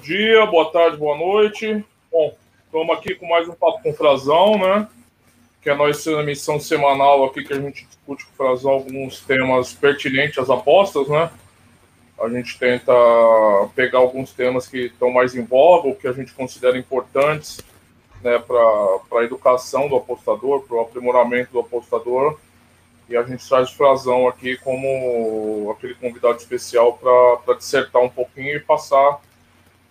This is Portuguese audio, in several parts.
dia, boa tarde, boa noite. Bom, estamos aqui com mais um Papo com Frazão, né? Que é a nossa emissão semanal aqui que a gente discute com o Frazão alguns temas pertinentes às apostas, né? A gente tenta pegar alguns temas que estão mais em voga, ou que a gente considera importantes né, para a educação do apostador, para o aprimoramento do apostador. E a gente traz o Frazão aqui como aquele convidado especial para dissertar um pouquinho e passar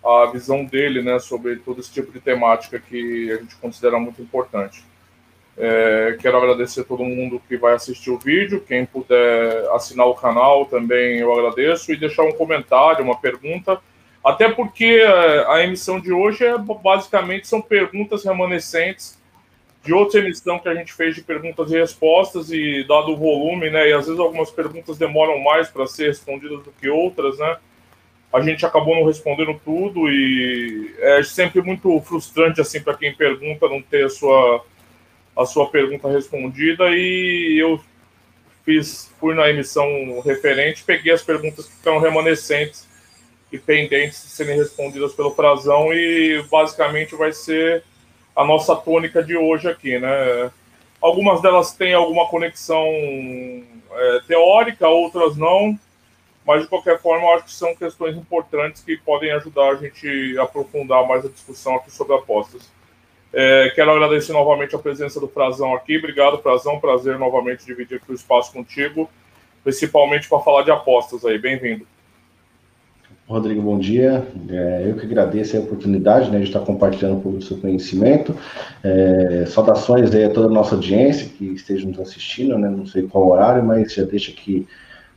a visão dele né, sobre todo esse tipo de temática que a gente considera muito importante. É, quero agradecer a todo mundo que vai assistir o vídeo. Quem puder assinar o canal também eu agradeço e deixar um comentário, uma pergunta. Até porque é, a emissão de hoje é basicamente são perguntas remanescentes de outra emissão que a gente fez de perguntas e respostas e dado o volume, né? E às vezes algumas perguntas demoram mais para ser respondidas do que outras, né? A gente acabou não respondendo tudo e é sempre muito frustrante assim para quem pergunta não ter a sua a sua pergunta respondida e eu fiz fui na emissão referente, peguei as perguntas que estão remanescentes e pendentes de serem respondidas pelo Frazão e basicamente vai ser a nossa tônica de hoje aqui, né? Algumas delas têm alguma conexão é, teórica, outras não, mas de qualquer forma eu acho que são questões importantes que podem ajudar a gente a aprofundar mais a discussão aqui sobre apostas. É, quero agradecer novamente a presença do Frazão aqui. Obrigado, Frazão. Prazer novamente dividir aqui o espaço contigo, principalmente para falar de apostas aí. Bem-vindo. Rodrigo, bom dia. É, eu que agradeço a oportunidade né, de estar compartilhando um pouco do seu conhecimento. É, saudações aí a toda a nossa audiência que esteja nos assistindo, né, não sei qual horário, mas já deixo aqui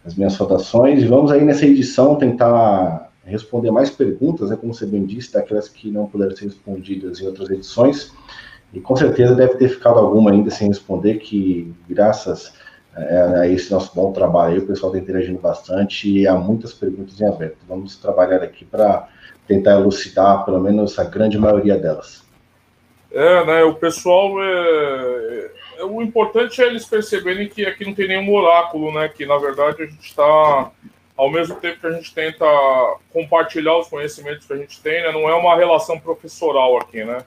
as minhas saudações. E vamos aí nessa edição tentar responder mais perguntas, né, como você bem disse, daquelas que não puderam ser respondidas em outras edições. E com certeza deve ter ficado alguma ainda sem responder, que graças é, é esse nosso bom trabalho o pessoal está interagindo bastante e há muitas perguntas em aberto. Vamos trabalhar aqui para tentar elucidar pelo menos a grande maioria delas. É, né, o pessoal, é, é, o importante é eles perceberem que aqui não tem nenhum oráculo, né, que na verdade a gente está, ao mesmo tempo que a gente tenta compartilhar os conhecimentos que a gente tem, né, não é uma relação professoral aqui, né,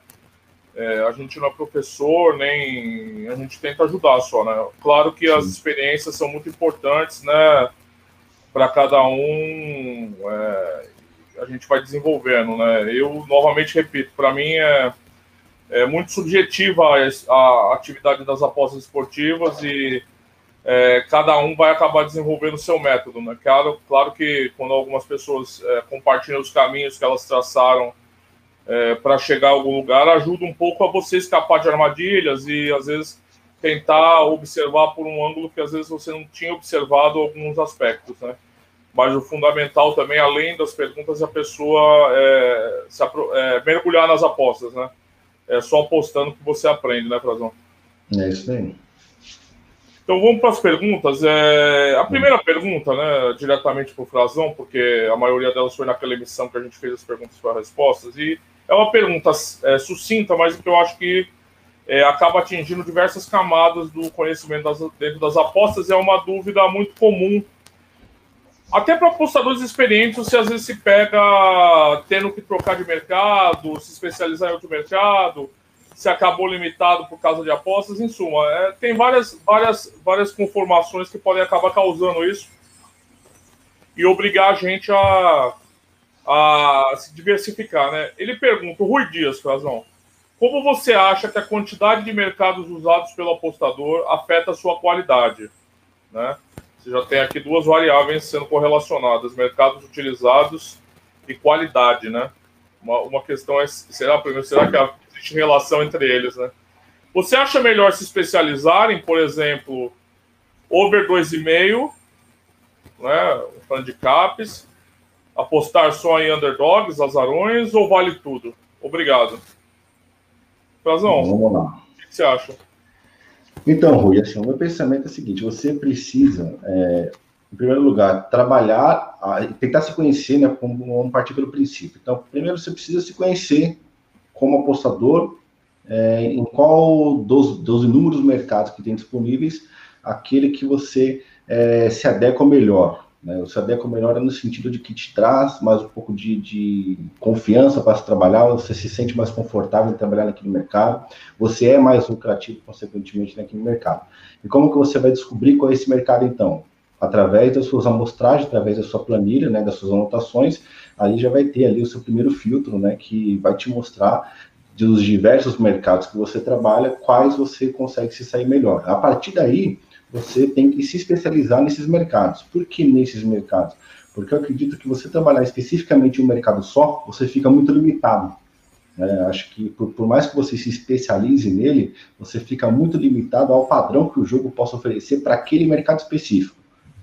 é, a gente não é professor, nem a gente tenta ajudar só, né? Claro que as experiências são muito importantes, né? Para cada um, é, a gente vai desenvolvendo, né? Eu novamente repito, para mim é, é muito subjetiva a, a, atividade das apostas esportivas e é, cada um vai acabar desenvolvendo o seu método, né? Claro, claro que quando algumas pessoas é, compartilham os caminhos que elas traçaram é, para chegar a algum lugar ajuda um pouco a você escapar de armadilhas e às vezes tentar observar por um ângulo que às vezes você não tinha observado alguns aspectos, né? Mas o fundamental também, além das perguntas, é a pessoa é, se, é, mergulhar nas apostas, né? É só apostando que você aprende, né, Frazão? É isso aí. Então vamos para as perguntas. É, a primeira pergunta, né, diretamente para o Frazão, porque a maioria delas foi naquela emissão que a gente fez as perguntas para respostas, e é uma pergunta é, sucinta, mas que eu acho que é, acaba atingindo diversas camadas do conhecimento das, dentro das apostas. É uma dúvida muito comum, até para apostadores experientes, você às vezes se pega tendo que trocar de mercado, se especializar em outro mercado, se acabou limitado por causa de apostas, em suma, é, tem várias, várias, várias conformações que podem acabar causando isso e obrigar a gente a a se diversificar, né? Ele pergunta, Rui Dias, Frazão, como você acha que a quantidade de mercados usados pelo apostador afeta a sua qualidade? Né? Você já tem aqui duas variáveis sendo correlacionadas, mercados utilizados e qualidade, né? Uma, uma questão é, será, primeiro, será que existe relação entre eles, né? Você acha melhor se especializar em, por exemplo, over 2,5, né, handicaps, Apostar só em underdogs, azarões ou vale tudo? Obrigado. Frazão, vamos lá. O que você acha? Então, Rui, assim, o meu pensamento é o seguinte: você precisa, é, em primeiro lugar, trabalhar, tentar se conhecer, né? Como vamos partir pelo princípio. Então, primeiro você precisa se conhecer como apostador, é, em qual dos, dos inúmeros mercados que tem disponíveis, aquele que você é, se adequa melhor Né? O Sadeco melhora no sentido de que te traz mais um pouco de, de confiança para se trabalhar, você se sente mais confortável em trabalhar naquele mercado, você é mais lucrativo, consequentemente, naquele mercado. E como que você vai descobrir qual é esse mercado, então? Através das suas amostragens, através da sua planilha, né, das suas anotações, ali já vai ter ali o seu primeiro filtro, né, que vai te mostrar dos diversos mercados que você trabalha, quais você consegue se sair melhor. A partir daí, você tem que se especializar nesses mercados. Por que nesses mercados? Porque eu acredito que você trabalhar especificamente em um mercado só, você fica muito limitado. É, acho que por, por, mais que você se especialize nele, você fica muito limitado ao padrão que o jogo possa oferecer para aquele mercado específico.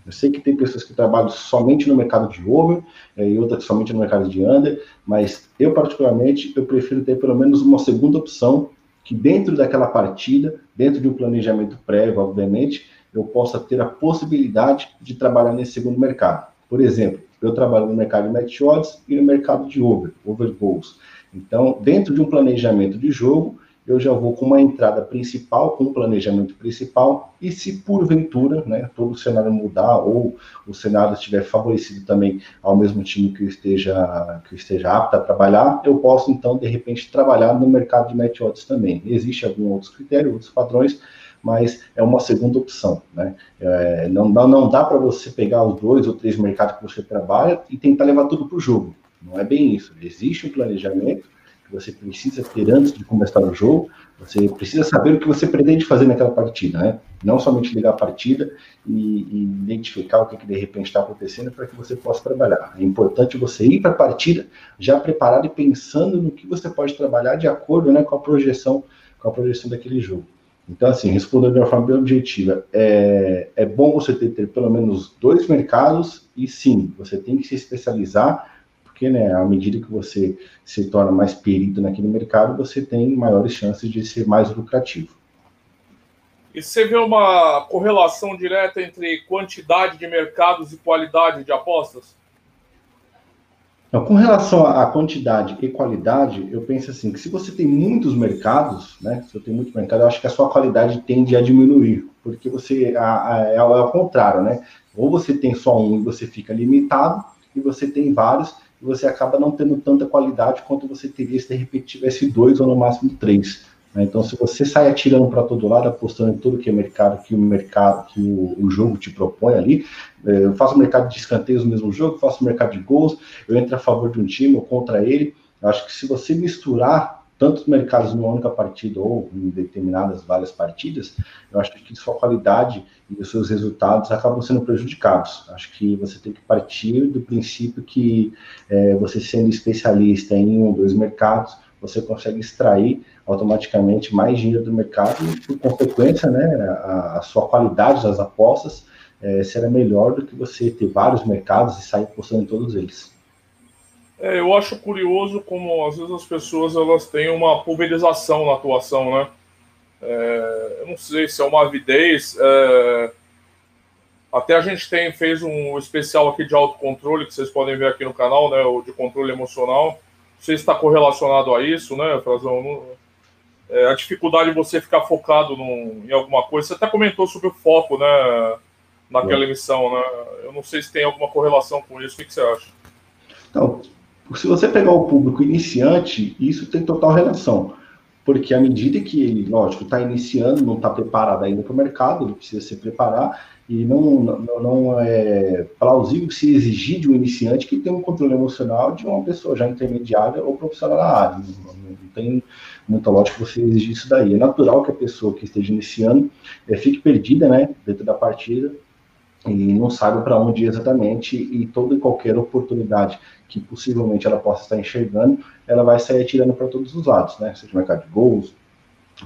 Eu sei que tem pessoas que trabalham somente no mercado de over é, e outras somente no mercado de under, mas eu particularmente eu prefiro ter pelo menos uma segunda opção que dentro daquela partida, dentro de um planejamento prévio, obviamente, eu possa ter a possibilidade de trabalhar nesse segundo mercado. Por exemplo, eu trabalho no mercado de match odds e no mercado de over, over goals. Então, dentro de um planejamento de jogo, eu já vou com uma entrada principal, com um planejamento principal, e se porventura, né, todo o cenário mudar ou o cenário estiver favorecido também ao mesmo time que eu esteja, que eu esteja apto a trabalhar, eu posso então, de repente, trabalhar no mercado de match odds também. Existe alguns outros critérios, outros padrões, mas é uma segunda opção, né? É, não, não, dá para você pegar os dois ou três mercados que você trabalha e tentar levar tudo para o jogo. Não é bem isso. Existe um planejamento, que você precisa ter antes de começar o jogo. Você precisa saber o que você pretende fazer naquela partida, né? Não somente ligar a partida e, e identificar o que, que de repente está acontecendo para que você possa trabalhar. É importante você ir para a partida já preparado e pensando no que você pode trabalhar de acordo né, com a projeção, com a projeção daquele jogo. Então, assim, respondendo de uma forma bem objetiva, é, é bom você ter, ter pelo menos dois mercados e sim, você tem que se especializar porque, né, à medida que você se torna mais perito naquele mercado, você tem maiores chances de ser mais lucrativo. E você vê uma correlação direta entre quantidade de mercados e qualidade de apostas? Então, com relação à quantidade e qualidade, eu penso assim, que se você tem muitos mercados, né, se eu tenho muito mercado, eu acho que a sua qualidade tende a diminuir, porque você, é, ao contrário, né, ou você tem só um e você fica limitado, e você tem vários, e você acaba não tendo tanta qualidade quanto você teria se de repente tivesse dois ou no máximo três. Né? Então, se você sai atirando para todo lado, apostando em tudo que é mercado, que o mercado, que o, o jogo te propõe ali, é, eu faço mercado de escanteios no mesmo jogo, faço mercado de gols, eu entro a favor de um time ou contra ele. Eu acho que se você misturar tantos mercados numa única partida ou em determinadas várias partidas, eu acho que sua qualidade e os seus resultados acabam sendo prejudicados. Acho que você tem que partir do princípio que é, você sendo especialista em um ou dois mercados, você consegue extrair automaticamente mais dinheiro do mercado e, por consequência, né, a, a sua qualidade das apostas é, será melhor do que você ter vários mercados e sair apostando em todos eles. É, eu acho curioso como às vezes as pessoas elas têm uma pulverização na atuação, né? É, eu não sei se é uma avidez. É, até a gente tem fez um especial aqui de autocontrole que vocês podem ver aqui no canal, né? O de controle emocional. Não sei se está correlacionado a isso, né, Frazão? É, a dificuldade de você ficar focado num, em alguma coisa. Você até comentou sobre o foco, né? Naquela emissão, né? Eu não sei se tem alguma correlação com isso. O que, que você acha? Então, se você pegar o público iniciante, isso tem total relação. Porque à medida que ele, lógico, está iniciando, não está preparado ainda para o mercado, ele precisa se preparar, e não, não, não, é plausível se exigir de um iniciante que tenha um controle emocional de uma pessoa já intermediária ou profissional na área. Não, não tem muita lógica você exigir isso daí. É natural que a pessoa que esteja iniciando é, fique perdida né, dentro da partida e não saiba para onde ir exatamente, e toda e qualquer oportunidade que possivelmente ela possa estar enxergando, ela vai sair atirando para todos os lados, né? Seja mercado de gols,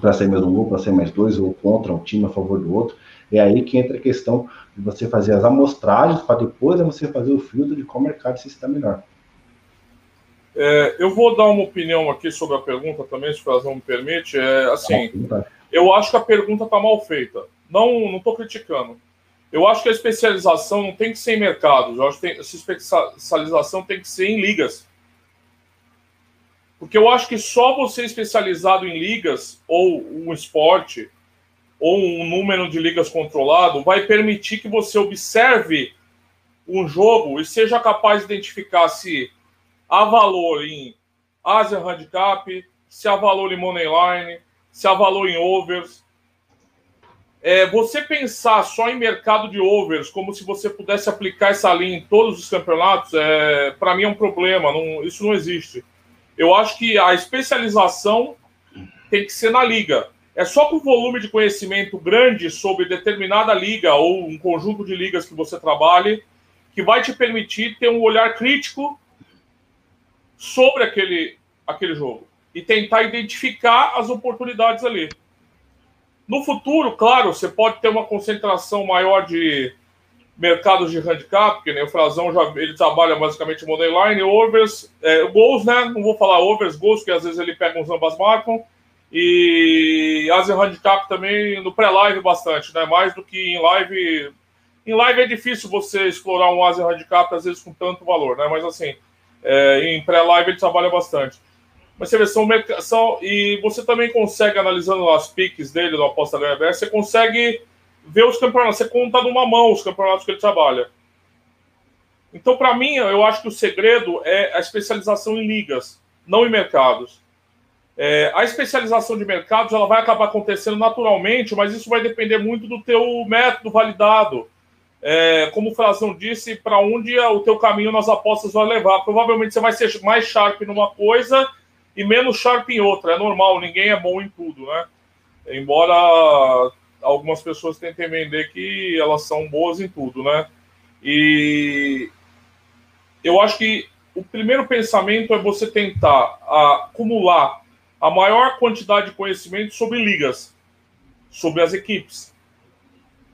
para sair mais um gol, para sair mais dois, ou contra um time a favor do outro. É aí que entra a questão de você fazer as amostragens para depois você fazer o filtro de qual mercado se está melhor. É, eu vou dar uma opinião aqui sobre a pergunta também, se o Frazão me permite. É, assim, eu acho que a pergunta está mal feita. Não estou criticando. Eu acho que a especialização não tem que ser em mercados, eu acho que tem, essa especialização tem que ser em ligas. Porque eu acho que só você especializado em ligas, ou um esporte, ou um número de ligas controlado, vai permitir que você observe um jogo e seja capaz de identificar se há valor em Asian Handicap, se há valor em Moneyline, se há valor em overs. É, você pensar só em mercado de overs, como se você pudesse aplicar essa linha em todos os campeonatos, é, para mim é um problema. Não, isso não existe. Eu acho que a especialização tem que ser na liga. É só com volume de conhecimento grande sobre determinada liga ou um conjunto de ligas que você trabalhe que vai te permitir ter um olhar crítico sobre aquele, aquele jogo e tentar identificar as oportunidades ali. No futuro, claro, você pode ter uma concentração maior de mercados de handicap, que nem o Frazão já ele trabalha basicamente moneyline, overs, é, gols, né? Não vou falar overs, gols, que às vezes ele pega uns ambas marcam. E Asian Handicap também no pré-live bastante, né? Mais do que em live. Em live é difícil você explorar um Asian Handicap, às vezes, com tanto valor, né? Mas assim, é, em pré-live ele trabalha bastante. Mas você vê, são, são, e você também consegue, analisando as piques dele no Aposta Ganha você consegue ver os campeonatos, você conta numa mão os campeonatos que ele trabalha. Então, para mim, eu acho que o segredo é a especialização em ligas, não em mercados. É, a especialização de mercados ela vai acabar acontecendo naturalmente, mas isso vai depender muito do teu método validado. É, como o Frazão disse, para onde o teu caminho nas apostas vai levar. Provavelmente você vai ser mais sharp numa coisa e menos sharp em outra. É normal, ninguém é bom em tudo, né? Embora algumas pessoas tentem vender que elas são boas em tudo, né? E eu acho que o primeiro pensamento é você tentar acumular a maior quantidade de conhecimento sobre ligas, sobre as equipes.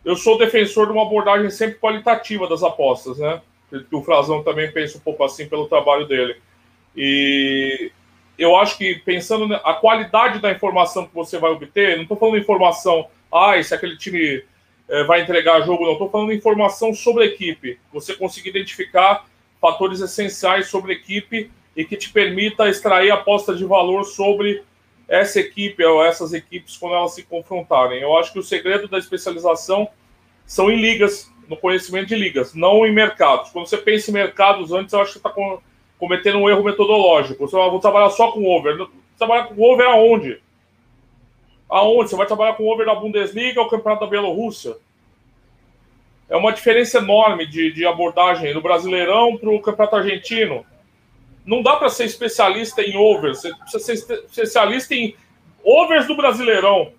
Eu sou defensor de uma abordagem sempre qualitativa das apostas, né? O Frazão também pensa um pouco assim pelo trabalho dele. E eu acho que pensando na qualidade da informação que você vai obter, não estou falando informação, ah, se aquele time é, vai entregar jogo, não. Estou falando informação sobre a equipe. Você conseguir identificar fatores essenciais sobre a equipe e que te permita extrair aposta de valor sobre essa equipe ou essas equipes quando elas se confrontarem. Eu acho que o segredo da especialização são em ligas, no conhecimento de ligas, não em mercados. Quando você pensa em mercados antes, eu acho que está cometendo um erro metodológico. Você vai vou trabalhar só com over. Trabalhar com over aonde? Aonde? Você vai trabalhar com over da Bundesliga ou Campeonato da Bielorrússia? É uma diferença enorme de, de abordagem do Brasileirão para o Campeonato Argentino não dá para ser especialista em overs, você precisa ser especialista em overs do Brasileirão,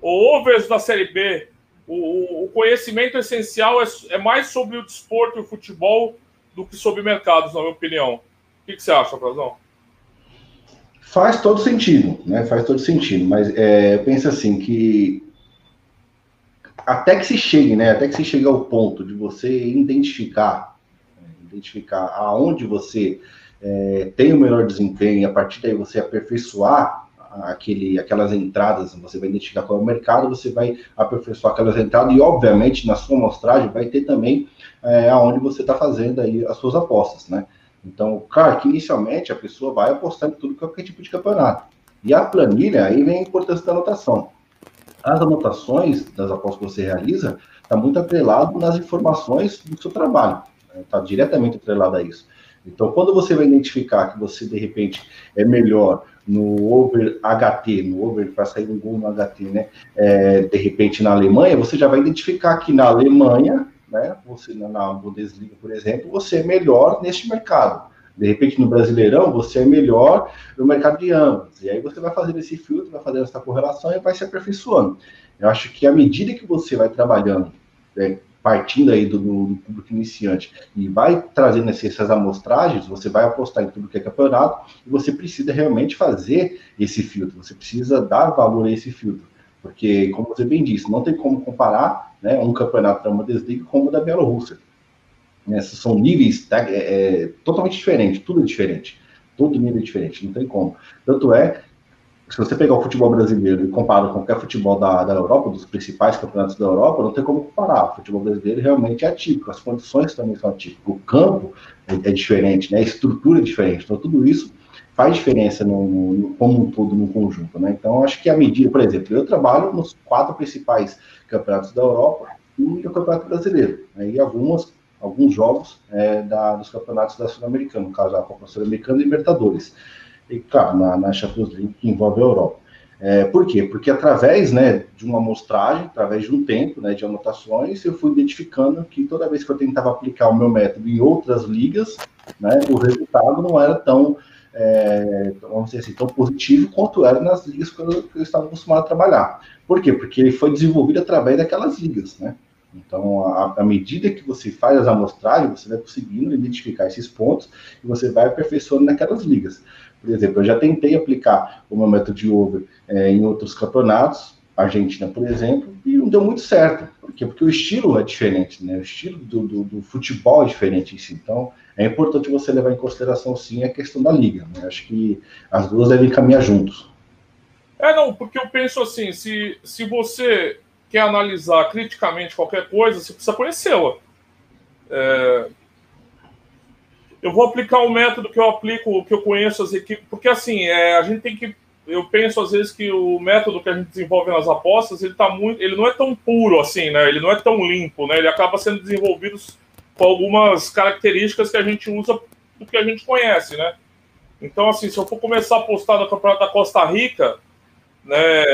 ou overs da Série B. O, o conhecimento essencial é, é, mais sobre o desporto e o futebol do que sobre mercados, na minha opinião. O que, que você acha, Frazão? Faz todo sentido, né? Faz todo sentido, mas é, pensa assim que até que se chegue, né? Até que se chegue ao ponto de você identificar, né? identificar aonde você é, tem o melhor desempenho, e a partir daí você aperfeiçoar aquele, aquelas entradas, você vai identificar qual é o mercado, você vai aperfeiçoar aquelas entradas e, obviamente, na sua amostragem vai ter também é, aonde você está fazendo aí as suas apostas, né? Então, claro que inicialmente a pessoa vai apostando em tudo qualquer tipo de campeonato. E a planilha, aí vem a importância da anotação. As anotações das apostas que você realiza está muito atrelado nas informações do seu trabalho. Está né? diretamente atrelado a isso. Então, quando você vai identificar que você, de repente, é melhor no over HT, no over para sair um gol no HT, né? É, de repente na Alemanha, você já vai identificar que na Alemanha, né? Você na Bundesliga, por exemplo, você é melhor neste mercado. De repente no Brasileirão, você é melhor no mercado de ambos. E aí você vai fazer esse filtro, vai fazer essa correlação e vai se aperfeiçoando. Eu acho que à medida que você vai trabalhando né, partindo aí do, do, público iniciante e vai trazendo essas amostragens, você vai apostar em tudo que é campeonato e você precisa realmente fazer esse filtro, você precisa dar valor a esse filtro, porque, como você bem disse, não tem como comparar né, um campeonato da Bundesliga com o da Bielorrússia. Né, são níveis tá, é, é, totalmente diferentes, tudo é diferente, todo nível é diferente, não tem como. Tanto é se você pegar o futebol brasileiro e comparar com qualquer futebol da, da Europa, dos principais campeonatos da Europa, não tem como comparar. O futebol brasileiro realmente é atípico, as condições também são atípicas, o campo é, é diferente, né? a estrutura é diferente. Então, tudo isso faz diferença no, no, como um todo, no conjunto. Né? Então, acho que a medida, por exemplo, eu trabalho nos quatro principais campeonatos da Europa e no Campeonato Brasileiro. Né? E algumas alguns jogos é, da, dos campeonatos da Sul-Americana, no caso a Copa Sul-Americana e Libertadores. E, claro, na, na Champions League, que envolve a Europa. É, por quê? Porque através né, de uma amostragem, através de um tempo né, de anotações, eu fui identificando que toda vez que eu tentava aplicar o meu método em outras ligas, né, o resultado não era tão, é, vamos dizer assim, tão positivo quanto era nas ligas que eu, que eu estava acostumado a trabalhar. Por quê? Porque ele foi desenvolvido através daquelas ligas, né? Então, à medida que você faz as amostragens, você vai conseguindo identificar esses pontos e você vai aperfeiçoando naquelas ligas. Por exemplo, eu já tentei aplicar o meu método de over é, em outros campeonatos, Argentina, por exemplo, e não deu muito certo. Por quê? Porque o estilo é diferente, né? O estilo do, do, do futebol é diferente em si. Então, é importante você levar em consideração, sim, a questão da liga. Né? Acho que as duas devem caminhar juntos. É, não, porque eu penso assim, se, se você quer analisar criticamente qualquer coisa, você precisa conhecê-la. É, eu vou aplicar um método que eu aplico, que eu conheço as equipes, porque assim, é, a gente tem que. Eu penso às vezes que o método que a gente desenvolve nas apostas, ele tá muito. Ele não é tão puro assim, né? Ele não é tão limpo, né? Ele acaba sendo desenvolvido com algumas características que a gente usa do que a gente conhece, né? Então, assim, se eu for começar a apostar no Campeonato da Costa Rica, né,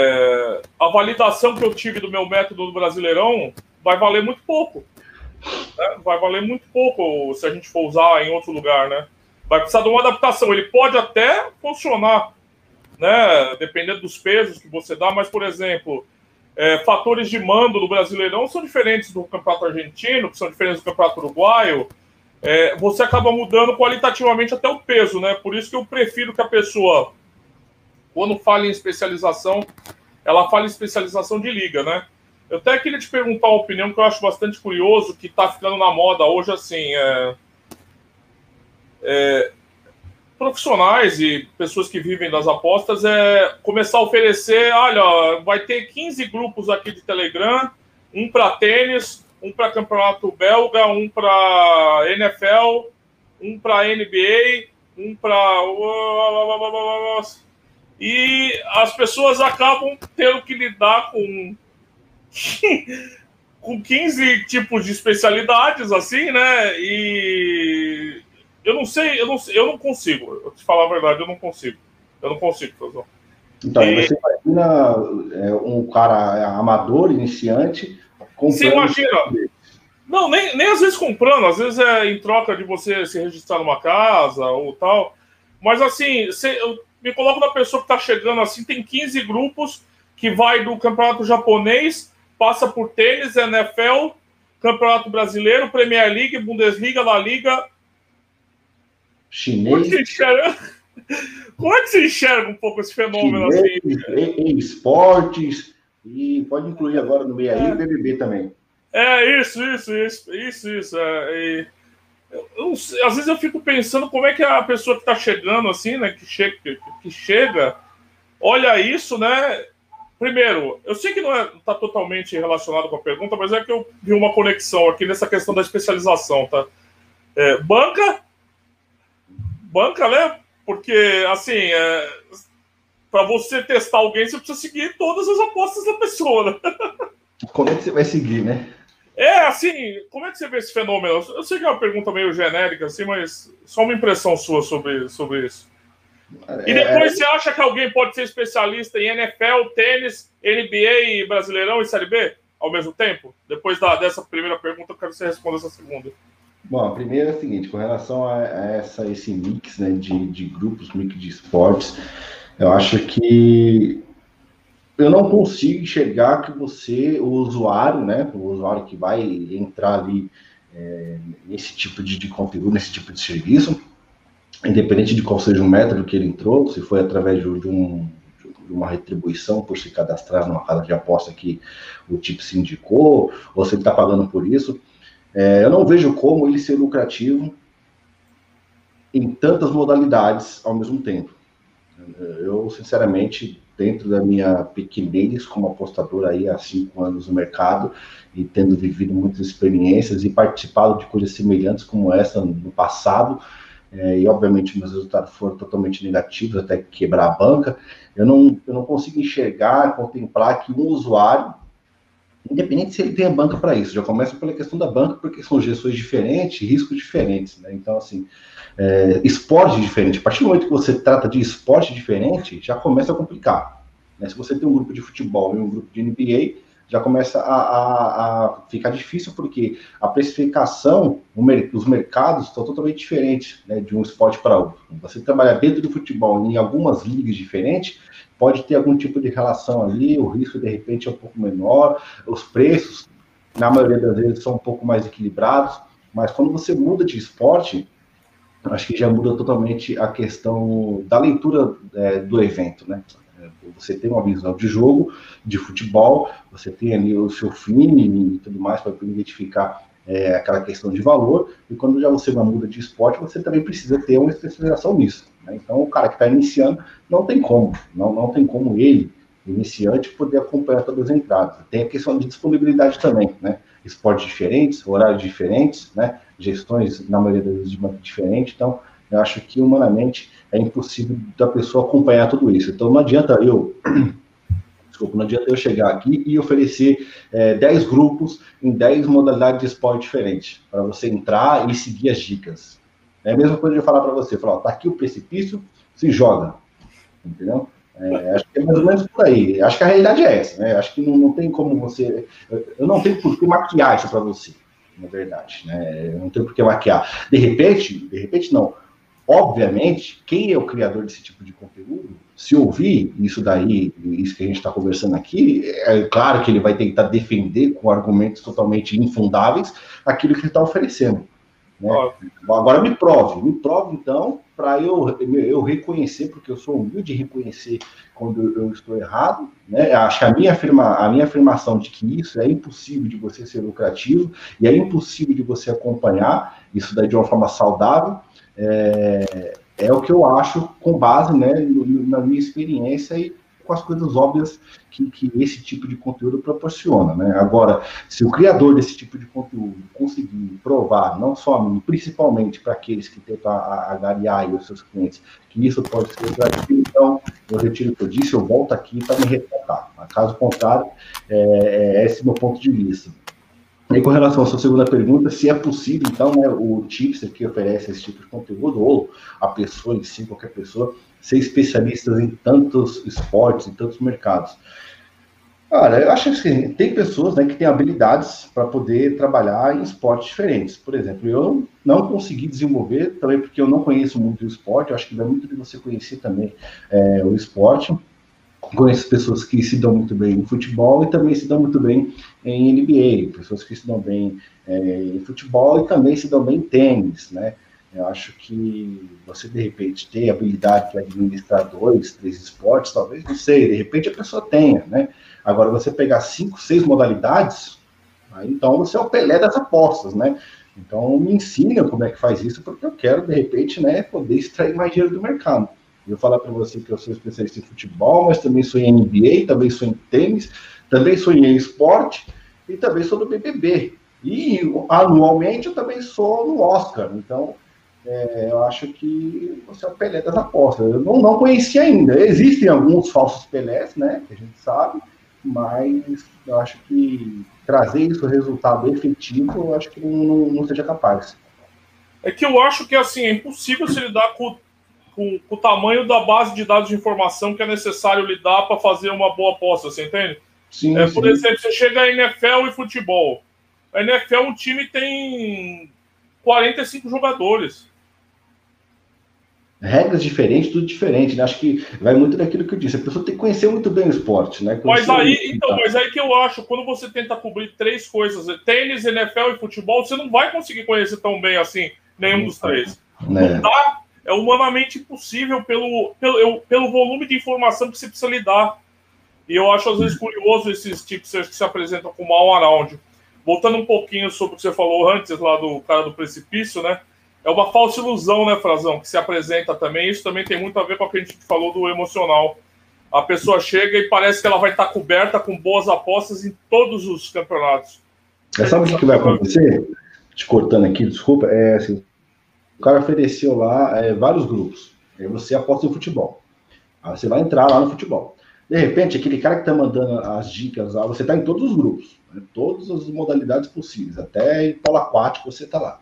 a validação que eu tive do meu método do Brasileirão vai valer muito pouco. Né? Vai valer muito pouco se a gente for usar em outro lugar, né? Vai precisar de uma adaptação. Ele pode até funcionar, né? Dependendo dos pesos que você dá, mas, por exemplo, é, fatores de mando do Brasileirão são diferentes do campeonato argentino, que são diferentes do campeonato uruguaio. É, você acaba mudando qualitativamente até o peso, né? Por isso que eu prefiro que a pessoa, quando fale em especialização, ela fale em especialização de liga, né? Eu até queria te perguntar uma opinião que eu acho bastante curioso, que está ficando na moda hoje, assim, é, é, profissionais e pessoas que vivem das apostas é começar a oferecer, olha, vai ter 15 grupos aqui de Telegram, um para tênis, um para campeonato belga, um para NFL, um para NBA, um para e as pessoas acabam tendo que lidar com com 15 tipos de especialidades, assim, né? E eu não sei, eu não, eu não consigo. Eu te falar a verdade, eu não consigo. Eu não consigo, fazer. Então, e... você imagina é, um cara amador, iniciante, comprando... Você imagina... Não, nem, nem às vezes comprando, às vezes é em troca de você se registrar numa casa ou tal. Mas assim, você, eu me coloco na pessoa que está chegando assim, tem 15 grupos que vai do campeonato japonês passa por tênis, NFL, Campeonato Brasileiro, Premier League, Bundesliga, La Liga. Chinês. Como é, é que você enxerga um pouco esse fenômeno Chinês, assim? Em esportes, e pode incluir agora no meio aí o BBB também. É, isso, isso, isso, isso, isso. É, e, eu, eu, às vezes eu fico pensando como é que a pessoa que está chegando, assim, né, que chega, que chega, olha isso, né, Primeiro, eu sei que não está é, totalmente relacionado com a pergunta, mas é que eu vi uma conexão aqui nessa questão da especialização, tá? É, banca, banca, né? Porque, assim, é, para você testar alguém, você precisa seguir todas as apostas da pessoa, né? Como é que você vai seguir, né? É, assim, como é que você vê esse fenômeno? Eu sei que é uma pergunta meio genérica, assim, mas só uma impressão sua sobre, sobre isso. E é, depois é... você acha que alguém pode ser especialista em NFL, tênis, NBA e Brasileirão e Série B ao mesmo tempo? Depois da, dessa primeira pergunta, eu quero que você responda essa segunda. Bom, a primeira é a seguinte, com relação a, essa, esse mix né, de, de grupos, mix de esportes, eu acho que eu não consigo enxergar que você, o usuário, né, o usuário que vai entrar ali é, nesse tipo de, de conteúdo, nesse tipo de serviço, independente de qual seja o método que ele entrou, se foi através de, um, de uma retribuição por se cadastrar numa casa de aposta que o tipo se indicou, ou se ele está pagando por isso, é, eu não vejo como ele ser lucrativo em tantas modalidades ao mesmo tempo. Eu, sinceramente, dentro da minha pequenez como apostador aí há cinco anos no mercado e tendo vivido muitas experiências e participado de coisas semelhantes como essa no passado, é, e obviamente meus resultados foram totalmente negativos até quebrar a banca, eu não, eu não consigo enxergar, contemplar que um usuário independente se ele tem a banca para isso. Já começa pela questão da banca, porque são gestões diferentes, riscos diferentes, né? Então, assim, é, esporte diferente. A partir do momento que você trata de esporte diferente, já começa a complicar. Né? Se você tem um grupo de futebol e um grupo de NBA, já começa a, a, a ficar difícil, porque a precificação, os mercados estão totalmente diferentes né, de um esporte para outro. Você trabalhar dentro do futebol em algumas ligas diferentes, pode ter algum tipo de relação ali, o risco de repente é um pouco menor, os preços, na maioria das vezes, são um pouco mais equilibrados, mas quando você muda de esporte, acho que já muda totalmente a questão da leitura é, do evento, né? Você tem uma visão de jogo, de futebol, você tem ali o seu fim e tudo mais para identificar é, aquela questão de valor, e quando já você muda de esporte, você também precisa ter uma especialização nisso. Né? Então, o cara que está iniciando, não tem como, não, não tem como ele, iniciante, poder acompanhar todas as entradas. Tem a questão de disponibilidade também, né? Esportes diferentes, horários diferentes, né? Gestões, na maioria das vezes, de maneira diferente, então, eu acho que, humanamente, é impossível da pessoa acompanhar tudo isso. Então, não adianta eu desculpa, não adianta eu chegar aqui e oferecer é, 10 grupos em 10 modalidades de esporte diferentes, para você entrar e seguir as dicas. É a mesma coisa de eu falar para você, falar, ó, tá aqui o precipício, se joga, entendeu? É, acho que é mais ou menos por aí. Acho que a realidade é essa, né? Acho que não, não tem como você. Eu não tenho por que maquiar isso para você, na verdade, né? Eu não tenho por que maquiar. De repente, de repente não. Obviamente, quem é o criador desse tipo de conteúdo, se ouvir isso daí, isso que a gente está conversando aqui, é claro que ele vai tentar defender com argumentos totalmente infundáveis aquilo que ele está oferecendo. Né? Agora me prove, me prove então, para eu, eu reconhecer, porque eu sou humilde de reconhecer quando eu estou errado, né? Acho que a minha, afirma, a minha afirmação de que isso é impossível de você ser lucrativo e é impossível de você acompanhar isso daí de uma forma saudável é, é o que eu acho com base né, na minha experiência e com as coisas óbvias que, que esse tipo de conteúdo proporciona. Né? Agora, se o criador desse tipo de conteúdo conseguir provar, não só a mim, principalmente para aqueles que tentam agariar os seus clientes, que isso pode ser gratuito, então eu retiro o que eu disse, eu volto aqui para me retratar. Caso contrário, é, é esse é meu ponto de vista. E com relação à sua segunda pergunta, se é possível, então, né, o tipster que oferece esse tipo de conteúdo, ou a pessoa em si, qualquer pessoa, ser especialistas em tantos esportes, em tantos mercados. Cara, eu acho que assim, tem pessoas né, que têm habilidades para poder trabalhar em esportes diferentes. Por exemplo, eu não consegui desenvolver, também porque eu não conheço muito o esporte, eu acho que dá muito de você conhecer também é, o esporte conheço pessoas que se dão muito bem em futebol e também se dão muito bem em NBA, pessoas que se dão bem é, em futebol e também se dão bem em tênis, né? Eu acho que você, de repente, ter habilidade de administrar dois, três esportes, talvez, não sei, de repente a pessoa tenha, né? Agora, você pegar cinco, seis modalidades, aí, então você é o Pelé das apostas, né? Então, me ensina como é que faz isso, porque eu quero, de repente, né, poder extrair mais dinheiro do mercado. Eu falar para você que eu sou especialista em futebol, mas também sou em NBA, também sou em tênis, também sou em esporte e também sou do BBB. E anualmente eu também sou no Oscar. Então, é, eu acho que você é o Pelé das apostas. Eu não, não conheci ainda. Existem alguns falsos Pelés, né? Que a gente sabe, mas eu acho que trazer isso resultado efetivo, eu acho que não, não, não seja capaz. É que eu acho que assim, é impossível se lidar com com, com, o tamanho da base de dados de informação que é necessário lidar para fazer uma boa aposta, você entende? Sim, é, por sim. exemplo, você chega a NFL e futebol. A NFL, um time tem 45 jogadores. Regras diferentes, tudo diferente, né? Acho que vai muito daquilo que eu disse. A pessoa tem que conhecer muito bem o esporte, né? Conhecer mas aí, então, mas aí que eu acho, quando você tenta cobrir três coisas, tênis, NFL e futebol, você não vai conseguir conhecer tão bem assim nenhum dos três. Né? Não dá é humanamente impossível pelo, pelo, pelo volume de informação que você precisa lidar. E eu acho às vezes curioso esses tipos que se apresentam como all around. Voltando um pouquinho sobre o que você falou antes lá do cara do precipício, né? É uma falsa ilusão, né, Frazão, que se apresenta também. Isso também tem muito a ver com o que a gente falou do emocional. A pessoa chega e parece que ela vai estar coberta com boas apostas em todos os campeonatos. É, sabe o que, que vai acontecer? Te cortando aqui, desculpa. É assim, o cara ofereceu lá é, vários grupos. Aí você aposta em futebol. Aí você vai entrar lá no futebol. De repente, aquele cara que está mandando as dicas lá, você está em todos os grupos, né? todas as modalidades possíveis, até em polo aquático você está lá.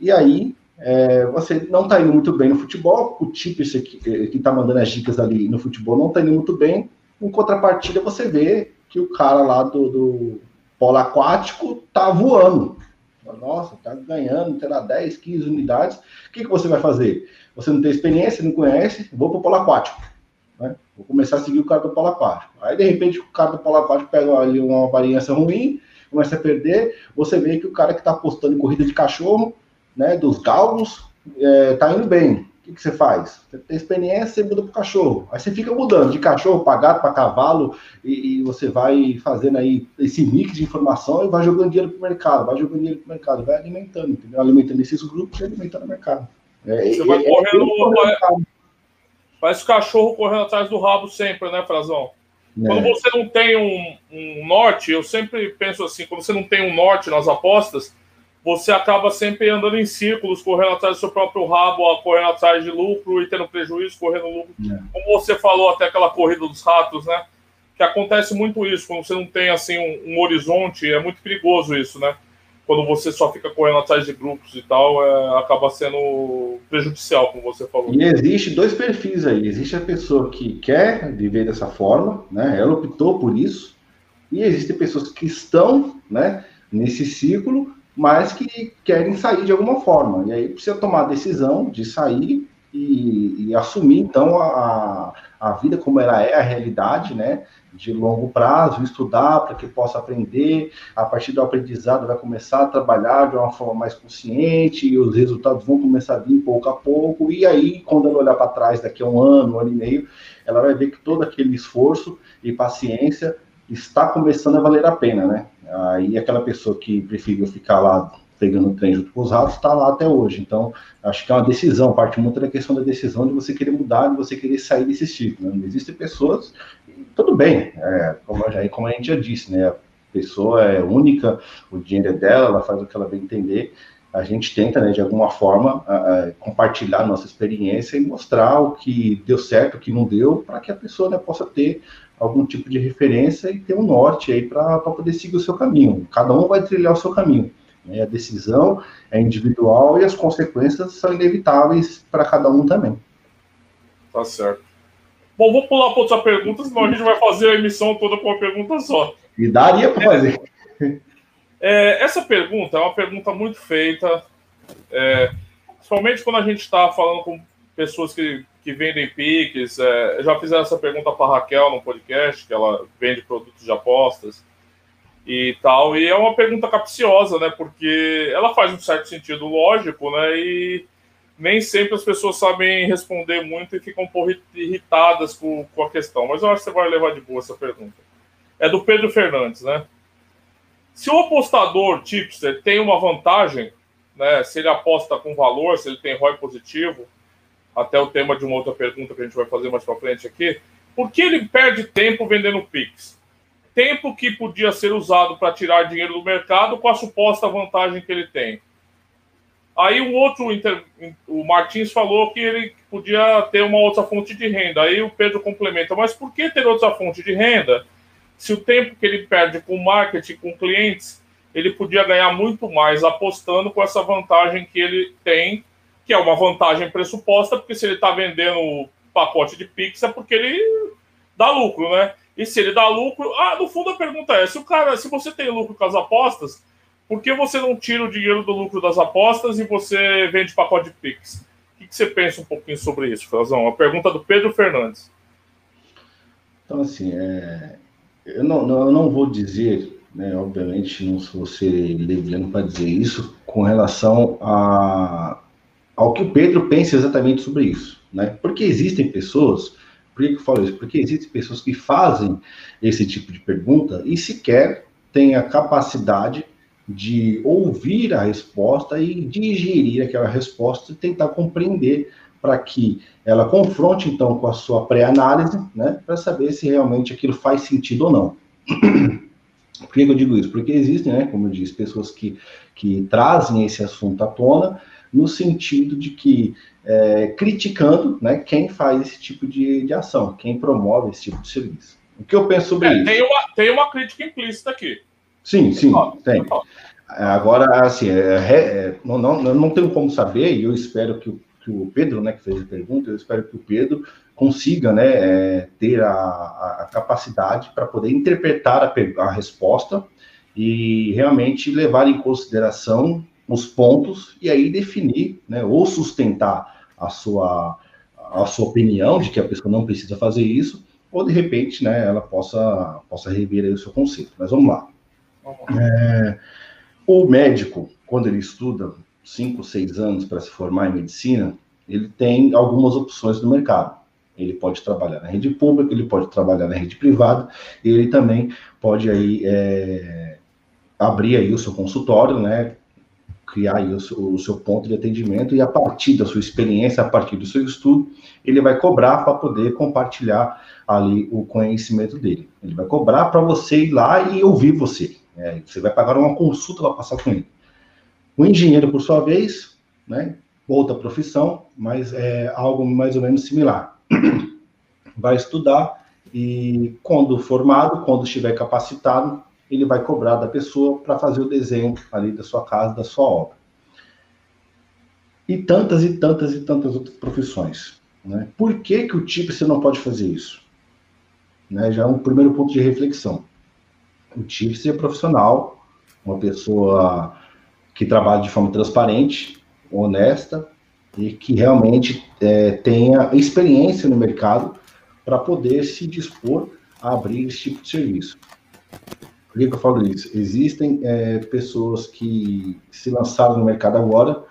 E aí, é, você não está indo muito bem no futebol, o tipo esse aqui, eh, que está mandando as dicas ali no futebol não está indo muito bem. Em contrapartida, você vê que o cara lá do, do polo aquático está voando. Nossa, está ganhando, terá 10, 15 unidades. O que, que você vai fazer? Você não tem experiência, não conhece, vou para o polo aquático. Né? Vou começar a seguir o cara do polo aquático. Aí, de repente, o cara do polo aquático pega ali uma variância ruim, começa a perder. Você vê que o cara que está apostando em corrida de cachorro né, dos galgos, é, tá indo bem. Que, que, você faz? Você tem experiência, você muda para cachorro. Aí você fica mudando de cachorro para gato, para cavalo, e, e, você vai fazendo aí esse mix de informação e vai jogando dinheiro para o mercado, vai jogando dinheiro para o mercado, vai alimentando, entendeu? Alimentando esses grupos e alimentando o mercado. É, você vai é, correndo. Faz o cachorro correndo atrás do rabo sempre, né, Frazão? Quando é. você não tem um, um norte, eu sempre penso assim, quando você não tem um norte nas apostas, você acaba sempre andando em círculos, correndo atrás do seu próprio rabo, correndo atrás de lucro e tendo prejuízo, correndo lucro. É. Como você falou até aquela corrida dos ratos, né? Que acontece muito isso, quando você não tem assim um, um horizonte, é muito perigoso isso, né? Quando você só fica correndo atrás de grupos e tal, é, acaba sendo prejudicial, como você falou. E existe dois perfis aí. Existe a pessoa que quer viver dessa forma, né? Ela optou por isso. E existem pessoas que estão, né? Nesse ciclo mas que querem sair de alguma forma. E aí precisa tomar a decisão de sair e, e assumir, então, a, a vida como ela é, a realidade, né? De longo prazo, estudar para que possa aprender. A partir do aprendizado, vai começar a trabalhar de uma forma mais consciente e os resultados vão começar a vir pouco a pouco. E aí, quando ela olhar para trás daqui a um ano, um ano e meio, ela vai ver que todo aquele esforço e paciência está começando a valer a pena, né? Aí aquela pessoa que preferiu ficar lá pegando o trem junto com os ratos está lá até hoje. Então, acho que é uma decisão, parte muito da questão da decisão de você querer mudar, de você querer sair desse ciclo. Né? Existem pessoas, tudo bem, é, como, já, como a gente já disse, né? A pessoa é única, o dinheiro é dela, ela faz o que ela bem entender. A gente tenta, né, de alguma forma, a, a compartilhar nossa experiência e mostrar o que deu certo, o que não deu, para que a pessoa né, possa ter algum tipo de referência e ter um norte aí para poder seguir o seu caminho. Cada um vai trilhar o seu caminho. Né? A decisão é individual e as consequências são inevitáveis para cada um também. Tá certo. Bom, vou pular para outra pergunta, senão a gente vai fazer a emissão toda com uma pergunta só. E daria para fazer. É, essa pergunta é uma pergunta muito feita, é, principalmente quando a gente está falando com pessoas que que vendem piques. É, já fizeram essa pergunta para Raquel no podcast, que ela vende produtos de apostas e tal. E é uma pergunta capciosa, né? Porque ela faz um certo sentido lógico, né? E nem sempre as pessoas sabem responder muito e ficam um pouco irritadas com, com a questão. Mas eu acho que você vai levar de boa essa pergunta. É do Pedro Fernandes, né? Se o apostador tipster tem uma vantagem, né? Se ele aposta com valor, se ele tem ROI positivo, até o tema de uma outra pergunta que a gente vai fazer mais para frente aqui. Por que ele perde tempo vendendo Pix? Tempo que podia ser usado para tirar dinheiro do mercado com a suposta vantagem que ele tem. Aí o outro, o Martins falou que ele podia ter uma outra fonte de renda. Aí o Pedro complementa, mas por que ter outra fonte de renda? Se o tempo que ele perde com marketing, com clientes, ele podia ganhar muito mais apostando com essa vantagem que ele tem que é uma vantagem pressuposta, porque se ele está vendendo o pacote de Pix é porque ele dá lucro, né? E se ele dá lucro, ah, no fundo a pergunta é: se o cara, se você tem lucro com as apostas, por que você não tira o dinheiro do lucro das apostas e você vende pacote de Pix? O que, você pensa um pouquinho sobre isso, Frazão? A pergunta do Pedro Fernandes. Então, assim, é... eu, não, não, eu não vou dizer, né, obviamente, não sou você leviano para dizer isso, com relação a ao que o Pedro pensa exatamente sobre isso, né? Porque existem pessoas, por que eu falo isso? Porque existem pessoas que fazem esse tipo de pergunta e sequer têm a capacidade de ouvir a resposta e digerir aquela resposta e tentar compreender para que ela confronte então com a sua pré-análise, né, para saber se realmente aquilo faz sentido ou não. Por que eu digo isso? Porque existem, né, como eu disse, pessoas que, que trazem esse assunto à tona no sentido de que é, criticando né, quem faz esse tipo de, de ação, quem promove esse tipo de serviço. O que eu penso sobre é, isso? Tem uma, tem uma crítica implícita aqui. Sim, sim, tem. Agora, assim, é, é, não, não, não tenho como saber, e eu espero que o, que o Pedro, né, que fez a pergunta, eu espero que o Pedro consiga né, é, ter a, a capacidade para poder interpretar a, a resposta e realmente levar em consideração os pontos e aí definir, né, ou sustentar a sua, a sua opinião de que a pessoa não precisa fazer isso, ou de repente, né, ela possa, possa rever o seu conceito. Mas vamos lá. É, o médico, quando ele estuda cinco, seis anos para se formar em medicina, ele tem algumas opções no mercado. Ele pode trabalhar na rede pública, ele pode trabalhar na rede privada, e ele também pode aí é, abrir aí o seu consultório, né, criar o seu, o seu, ponto de atendimento e a partir da sua experiência, a partir do seu estudo, ele vai cobrar para poder compartilhar ali o conhecimento dele. Ele vai cobrar para você ir lá e ouvir você. É, você vai pagar uma consulta para passar com ele. O engenheiro, por sua vez, né, outra profissão, mas é algo mais ou menos similar. Vai estudar e, quando formado, quando estiver capacitado, ele vai cobrar da pessoa para fazer o desenho ali da sua casa, da sua obra. E tantas e tantas e tantas outras profissões. Né? Por que, que o você não pode fazer isso? Né? Já é um primeiro ponto de reflexão. O TIPS é profissional, uma pessoa que trabalha de forma transparente, honesta e que realmente é, tenha experiência no mercado para poder se dispor a abrir esse tipo de serviço. Por que, que eu falo isso? Existem é, pessoas que se lançaram no mercado agora,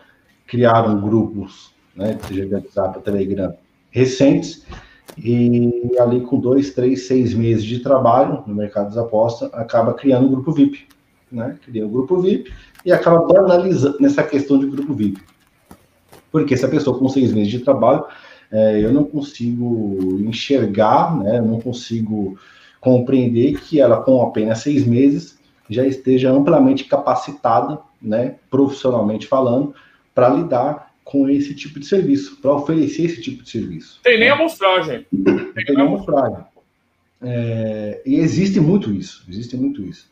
criaram grupos, né, seja WhatsApp, Telegram, recentes, e ali com dois, três, seis meses de trabalho no mercado das apostas, acaba criando um grupo VIP, né? Cria um grupo VIP e acaba banalizando nessa questão de grupo VIP. Porque essa pessoa com seis meses de trabalho, é, eu não consigo enxergar, né? Não consigo compreender que ela com apenas seis meses já esteja amplamente capacitada, né? Profissionalmente falando, para lidar com esse tipo de serviço, para oferecer esse tipo de serviço. Tem nem amostragem. Tem, Tem nem amostragem. É, e existe muito isso, existe muito isso.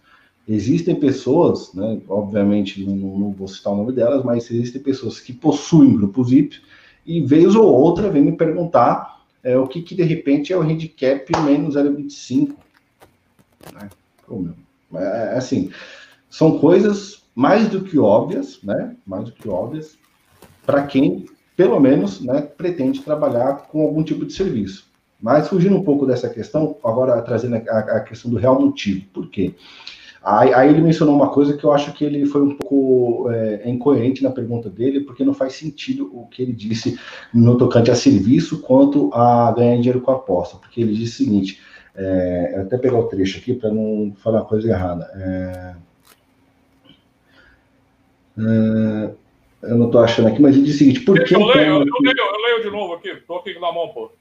Existem pessoas, né, obviamente não, não, vou citar o nome delas, mas existem pessoas que possuem grupos VIP e vez ou outra vem me perguntar é, o que, que de repente é o handicap menos 0,25. Né? Meu, é, é, assim, são coisas mais do que óbvias, né? Mais do que óbvias, para quem, pelo menos, né, pretende trabalhar com algum tipo de serviço. Mas fugindo um pouco dessa questão, agora trazendo a, a questão do real motivo. Por quê? Aí, aí, ele mencionou uma coisa que eu acho que ele foi um pouco é, incoerente na pergunta dele, porque não faz sentido o que ele disse no tocante a serviço quanto a ganhar dinheiro com a aposta. Porque ele disse o seguinte: é, eu até pegar o trecho aqui para não falar uma coisa errada. É, é eu não estou achando aqui, mas ele diz o seguinte: por que. Eu leio, eu, leio, eu leio de novo aqui, estou aqui na mão, pô.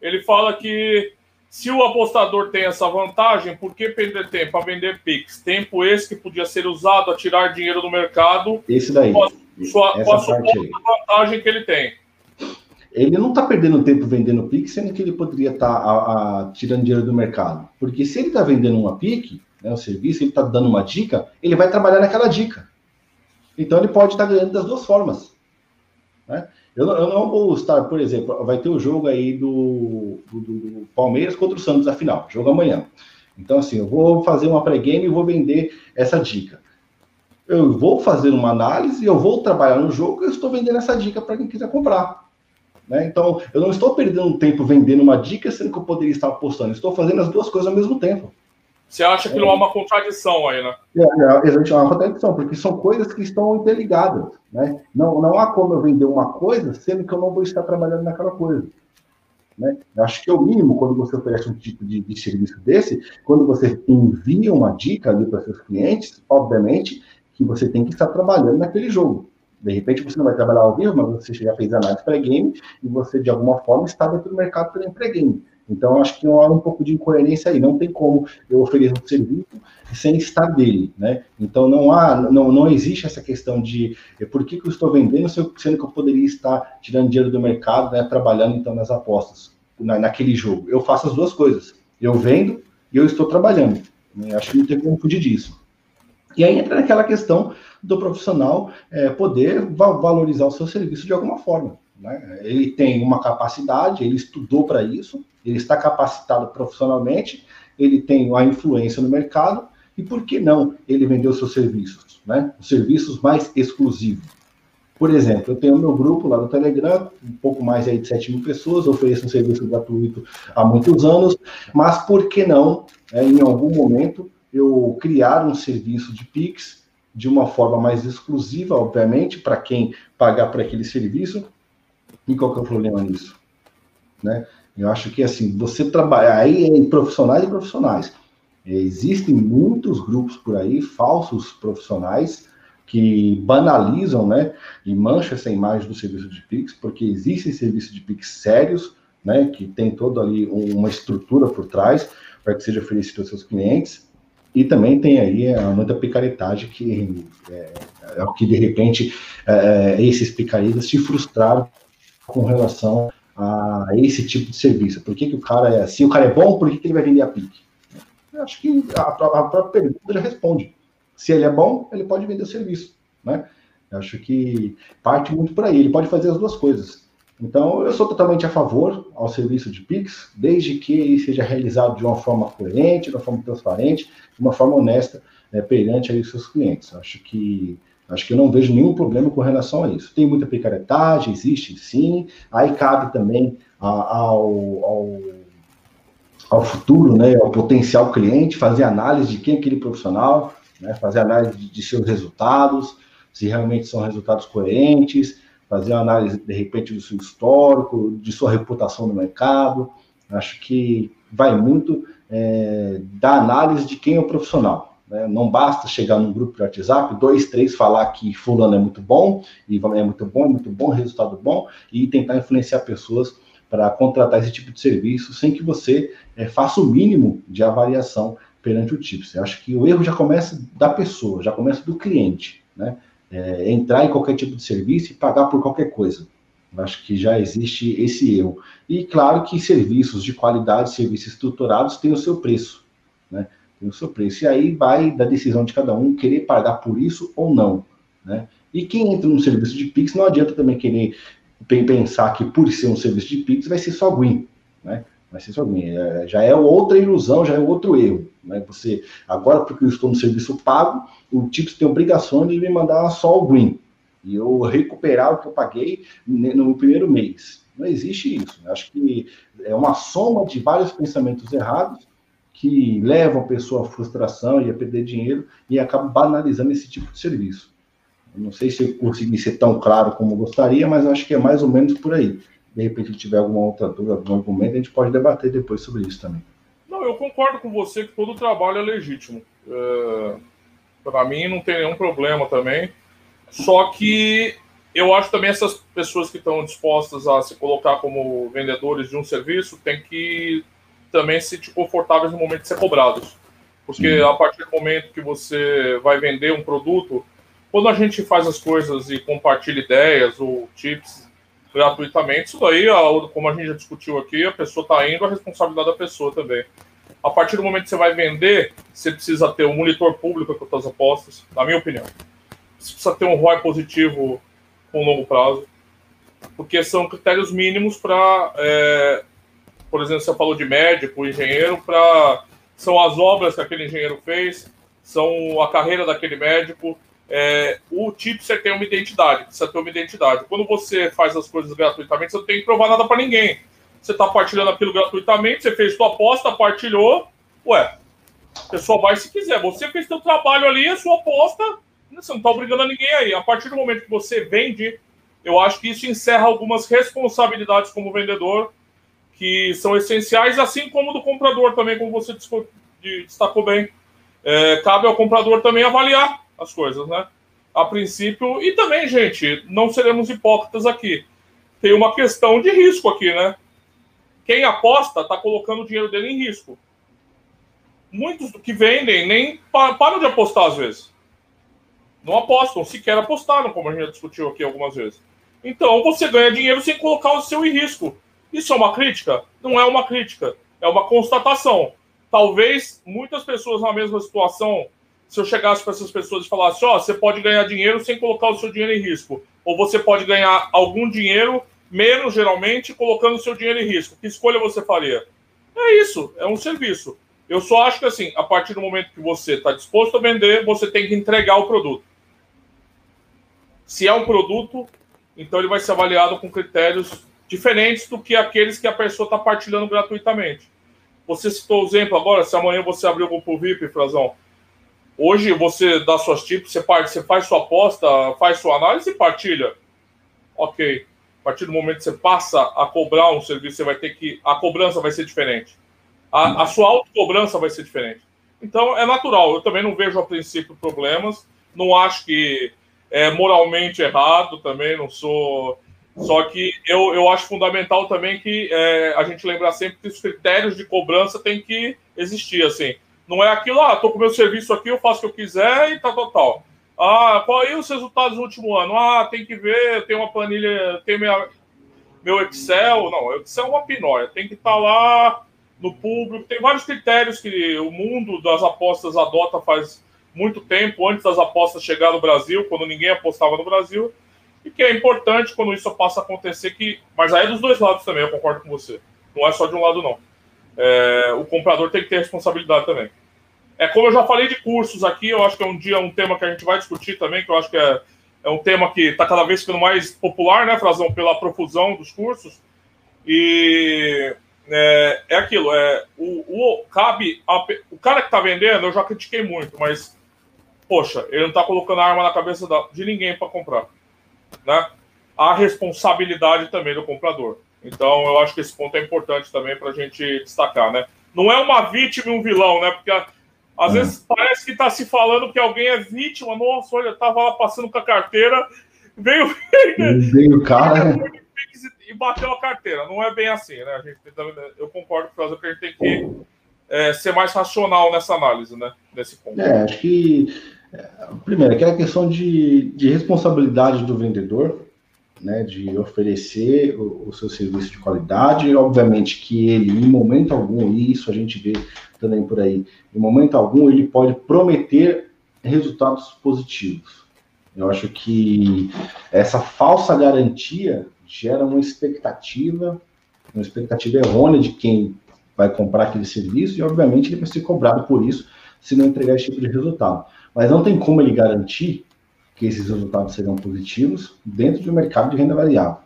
Ele fala que se o apostador tem essa vantagem, por que perder tempo para vender Pix? Tempo esse que podia ser usado a tirar dinheiro do mercado. Esse daí. Com a, sua, com a vantagem que ele tem. Ele não está perdendo tempo vendendo Pix, sendo que ele poderia estar tá, tirando dinheiro do mercado. Porque se ele está vendendo uma Pix, né, um serviço, ele está dando uma dica, ele vai trabalhar naquela dica. Então ele pode estar ganhando das duas formas. Né? Eu, eu, não vou estar, por exemplo, vai ter o jogo aí do, do, do Palmeiras contra o Santos, afinal, jogo amanhã. Então, assim, eu vou fazer uma pré-game e vou vender essa dica. Eu vou fazer uma análise, eu vou trabalhar no jogo e eu estou vendendo essa dica para quem quiser comprar. Né? Então, eu não estou perdendo tempo vendendo uma dica, sendo que eu poderia estar apostando. Estou fazendo as duas coisas ao mesmo tempo. Você acha que não há uma contradição aí, né? É, é, existe uma contradição, porque são coisas que estão interligadas. Né? Não, não há como eu vender uma coisa sendo que eu não vou estar trabalhando naquela coisa. Né? Eu acho que é o mínimo quando você oferece um tipo de, de serviço desse, quando você envia uma dica ali para seus clientes, obviamente que você tem que estar trabalhando naquele jogo. De repente você não vai trabalhar ao vivo, mas você já fez análise pré-game e você de alguma forma está dentro do mercado pré-game. Então, acho que há um pouco de incoerência aí. Não tem como eu oferecer um serviço sem estar dele, né? Então, não há, não, não existe essa questão de por que, que eu estou vendendo, sendo que eu poderia estar tirando dinheiro do mercado, né, trabalhando, então, nas apostas, na, naquele jogo. Eu faço as duas coisas. Eu vendo e eu estou trabalhando. Né? Acho que não tem como fugir disso. E aí entra naquela questão do profissional é, poder valorizar o seu serviço de alguma forma. Né? Ele tem uma capacidade, ele estudou para isso, ele está capacitado profissionalmente, ele tem a influência no mercado, e por que não ele vender os seus serviços? Né? Os serviços mais exclusivos. Por exemplo, eu tenho meu grupo lá no Telegram, um pouco mais aí de 7 mil pessoas, ofereço um serviço gratuito há muitos anos, mas por que não, é, em algum momento, eu criar um serviço de Pix de uma forma mais exclusiva, obviamente, para quem pagar por aquele serviço. E qual que é o problema nisso? Né? Eu acho que assim, você trabalha aí em profissionais e profissionais. Existem muitos grupos por aí, falsos profissionais, que banalizam, né, e mancham essa imagem do serviço de Pix, porque existem serviços de Pix sérios, né, que tem toda ali uma estrutura por trás para que seja oferecido aos seus clientes, e também tem aí é, muita picaretagem que é, é o que de repente é, esses picaretas se frustraram com relação a esse tipo de serviço. Por que, que o cara é assim? O cara é bom, por que, que ele vai vender a PIC? Eu acho que a, a própria pergunta já responde. Se ele é bom, ele pode vender o serviço, né? Eu acho que parte muito por aí. Ele pode fazer as duas coisas. Então, eu sou totalmente a favor ao serviço de Pix, desde que ele seja realizado de uma forma coerente, de uma forma transparente, de uma forma honesta né, perante aí os seus clientes. Acho que acho que eu não vejo nenhum problema com relação a isso. Tem muita picaretagem, existe sim. Aí cabe também ao, ao, ao futuro, né, ao potencial cliente, fazer análise de quem é aquele profissional, né, fazer análise de, de seus resultados, se realmente são resultados coerentes fazer uma análise, de repente, do seu histórico, de sua reputação no mercado. Acho que vai muito é, da análise de quem é o profissional. Né? Não basta chegar num grupo de WhatsApp, dois, três, falar que fulano é muito bom, e é muito bom, muito bom, resultado bom, e tentar influenciar pessoas para contratar esse tipo de serviço sem que você é, faça o mínimo de avaliação perante o TIPS. Eu acho que o erro já começa da pessoa, já começa do cliente, né? é, entrar em qualquer tipo de serviço e pagar por qualquer coisa. Eu acho que já existe esse erro. E claro que serviços de qualidade, serviços estruturados, têm o seu preço, né? Tem o seu preço. E aí vai da decisão de cada um querer pagar por isso ou não, né? E quem entra num serviço de Pix, não adianta também querer pensar que por ser um serviço de Pix vai ser só green, né? Vai ser só green. É, já é outra ilusão, já é outro erro. Né? Você, agora, porque eu estou no serviço pago, o TIPS tem obrigação de me mandar só o green. E eu recuperar o que eu paguei no primeiro mês. Não existe isso. Eu acho que é uma soma de vários pensamentos errados que levam a pessoa à frustração e a perder dinheiro e acaba banalizando esse tipo de serviço. Eu não sei se eu consegui ser tão claro como gostaria, mas acho que é mais ou menos por aí. De repente, se tiver alguma outra dúvida, algum argumento, a gente pode debater depois sobre isso também. Não, eu concordo com você que todo trabalho é legítimo. É, Para mim não tem nenhum problema também. Só que eu acho também essas pessoas que estão dispostas a se colocar como vendedores de um serviço têm que também se sentir confortáveis no momento de ser cobrados. Porque Sim. a partir do momento que você vai vender um produto, quando a gente faz as coisas e compartilha ideias ou tips gratuitamente. Isso daí, como a gente já discutiu aqui, a pessoa está indo, a responsabilidade da pessoa também. A partir do momento que você vai vender, você precisa ter um monitor público com as suas apostas, na minha opinião. Você precisa ter um ROI positivo com longo prazo, porque são critérios mínimos para, é, por exemplo, você falou de médico, engenheiro, para são as obras que aquele engenheiro fez, são a carreira daquele médico, é, o tipster tem uma identidade, precisa ter uma identidade. Quando você faz as coisas gratuitamente, você não tem que provar nada para ninguém. Você está partilhando aquilo gratuitamente, você fez sua aposta, partilhou, ué, a pessoa vai se quiser. Você fez seu trabalho ali, a sua aposta, você não está obrigando a ninguém aí. A partir do momento que você vende, eu acho que isso encerra algumas responsabilidades como vendedor que são essenciais, assim como do comprador também, como você destacou bem. É, cabe ao comprador também avaliar as coisas, né? A princípio, e também, gente, não seremos hipócritas aqui. Tem uma questão de risco aqui, né? quem aposta está colocando o dinheiro dele em risco. Muitos que vendem nem param de apostar às vezes. Não apostam, sequer apostaram, como a gente já discutiu aqui algumas vezes. Então você ganha dinheiro sem colocar o seu em risco. Isso é uma crítica? Não é uma crítica, é uma constatação. Talvez muitas pessoas na mesma situação, se eu chegasse para essas pessoas e falasse: Ó, oh, você pode ganhar dinheiro sem colocar o seu dinheiro em risco, ou você pode ganhar algum dinheiro, menos geralmente, colocando o seu dinheiro em risco. Que escolha você faria? É isso, é um serviço. Eu só acho que assim, a partir do momento que você está disposto a vender, você tem que entregar o produto. Se é um produto, então ele vai ser avaliado com critérios diferentes do que aqueles que a pessoa está partilhando gratuitamente. Você citou o exemplo agora, se amanhã você abrir o grupo VIP, Frazão, hoje você dá suas tips, você, parte, você faz sua aposta, faz sua análise e partilha. Ok. A partir do momento que você passa a cobrar um serviço, você vai ter que. A cobrança vai ser diferente. A, a sua autocobrança vai ser diferente. Então é natural. Eu também não vejo a princípio problemas. Não acho que é moralmente errado também, não sou só que eu, eu acho fundamental também que é, a gente lembrar sempre que os critérios de cobrança têm que existir, assim. Não é aquilo, ah, tô com meu serviço aqui, eu faço o que eu quiser e tá total. Ah, qual aí os resultados do último ano? Ah, tem que ver, tem uma planilha, tem meu Excel. Não, Excel é uma pinóia, tem que estar tá lá no público. Tem vários critérios que o mundo das apostas adota faz muito tempo, antes das apostas chegar no Brasil, quando ninguém apostava no Brasil e que é importante quando isso passa a acontecer, que, mas aí é dos dois lados também, eu concordo com você. Não é só de um lado, não. É, o comprador tem que ter responsabilidade também. É como eu já falei de cursos aqui, eu acho que é um dia um tema que a gente vai discutir também, que eu acho que é, é um tema que está cada vez ficando mais popular, né, Frazão, pela profusão dos cursos. E é, é aquilo, é, o, o, cabe a, o cara que está vendendo, eu já critiquei muito, mas, poxa, ele não está colocando a arma na cabeça da, de ninguém para comprar né, a responsabilidade também do comprador. Então, eu acho que esse ponto é importante também para a gente destacar, né? Não é uma vítima e um vilão, né? Porque às é. vezes parece que está se falando que alguém é vítima. Nossa, olha, estava lá passando com a carteira, veio, veio o cara e bateu a carteira. Não é bem assim, né? A gente, eu concordo com o que a gente tem que é, ser mais racional nessa análise, né? Nesse ponto. É, acho que Primeiro, aquela questão de, de responsabilidade do vendedor, né, de oferecer o, o, seu serviço de qualidade, obviamente que ele, em momento algum, e isso a gente vê também por aí, em momento algum ele pode prometer resultados positivos. Eu acho que essa falsa garantia gera uma expectativa, uma expectativa errônea de quem vai comprar aquele serviço, e obviamente ele vai ser cobrado por isso se não entregar esse tipo de resultado mas não tem como ele garantir que esses resultados serão positivos dentro de um mercado de renda variável,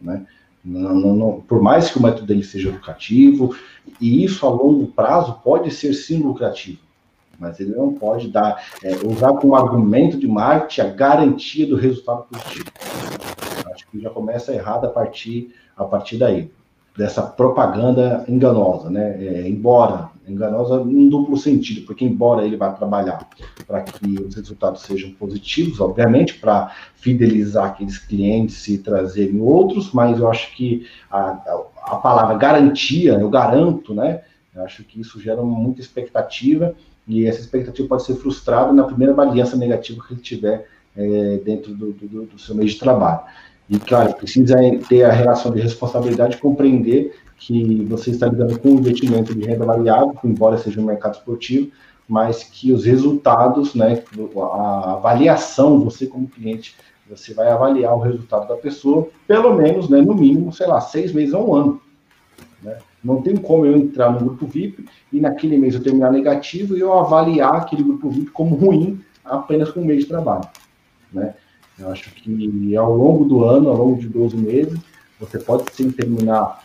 né? Não, não, não, por mais que o método dele seja lucrativo, e isso a longo prazo pode ser sim lucrativo, mas ele não pode dar, é, usar como argumento de marketing a garantia do resultado positivo. Acho que já começa errado a partir, a partir daí, dessa propaganda enganosa, né? É, embora enganosa em duplo sentido, porque embora ele vá trabalhar para que os resultados sejam positivos, obviamente, para fidelizar aqueles clientes e trazerem outros, mas eu acho que a, a palavra garantia, eu garanto, né? Eu acho que isso gera muita expectativa e essa expectativa pode ser frustrada na primeira variância negativa que ele tiver é, dentro do, do, do seu meio de trabalho. E, claro, precisa ter a relação de responsabilidade, compreender que você está lidando com um investimento de renda variável, embora seja um mercado esportivo, mas que os resultados, né, a avaliação, você como cliente, você vai avaliar o resultado da pessoa, pelo menos, né, no mínimo, sei lá, seis meses a um ano. Né? Não tem como eu entrar no grupo VIP e naquele mês eu terminar negativo e eu avaliar aquele grupo VIP como ruim apenas com um mês de trabalho. Né? Eu acho que ao longo do ano, ao longo de 12 meses, você pode sim terminar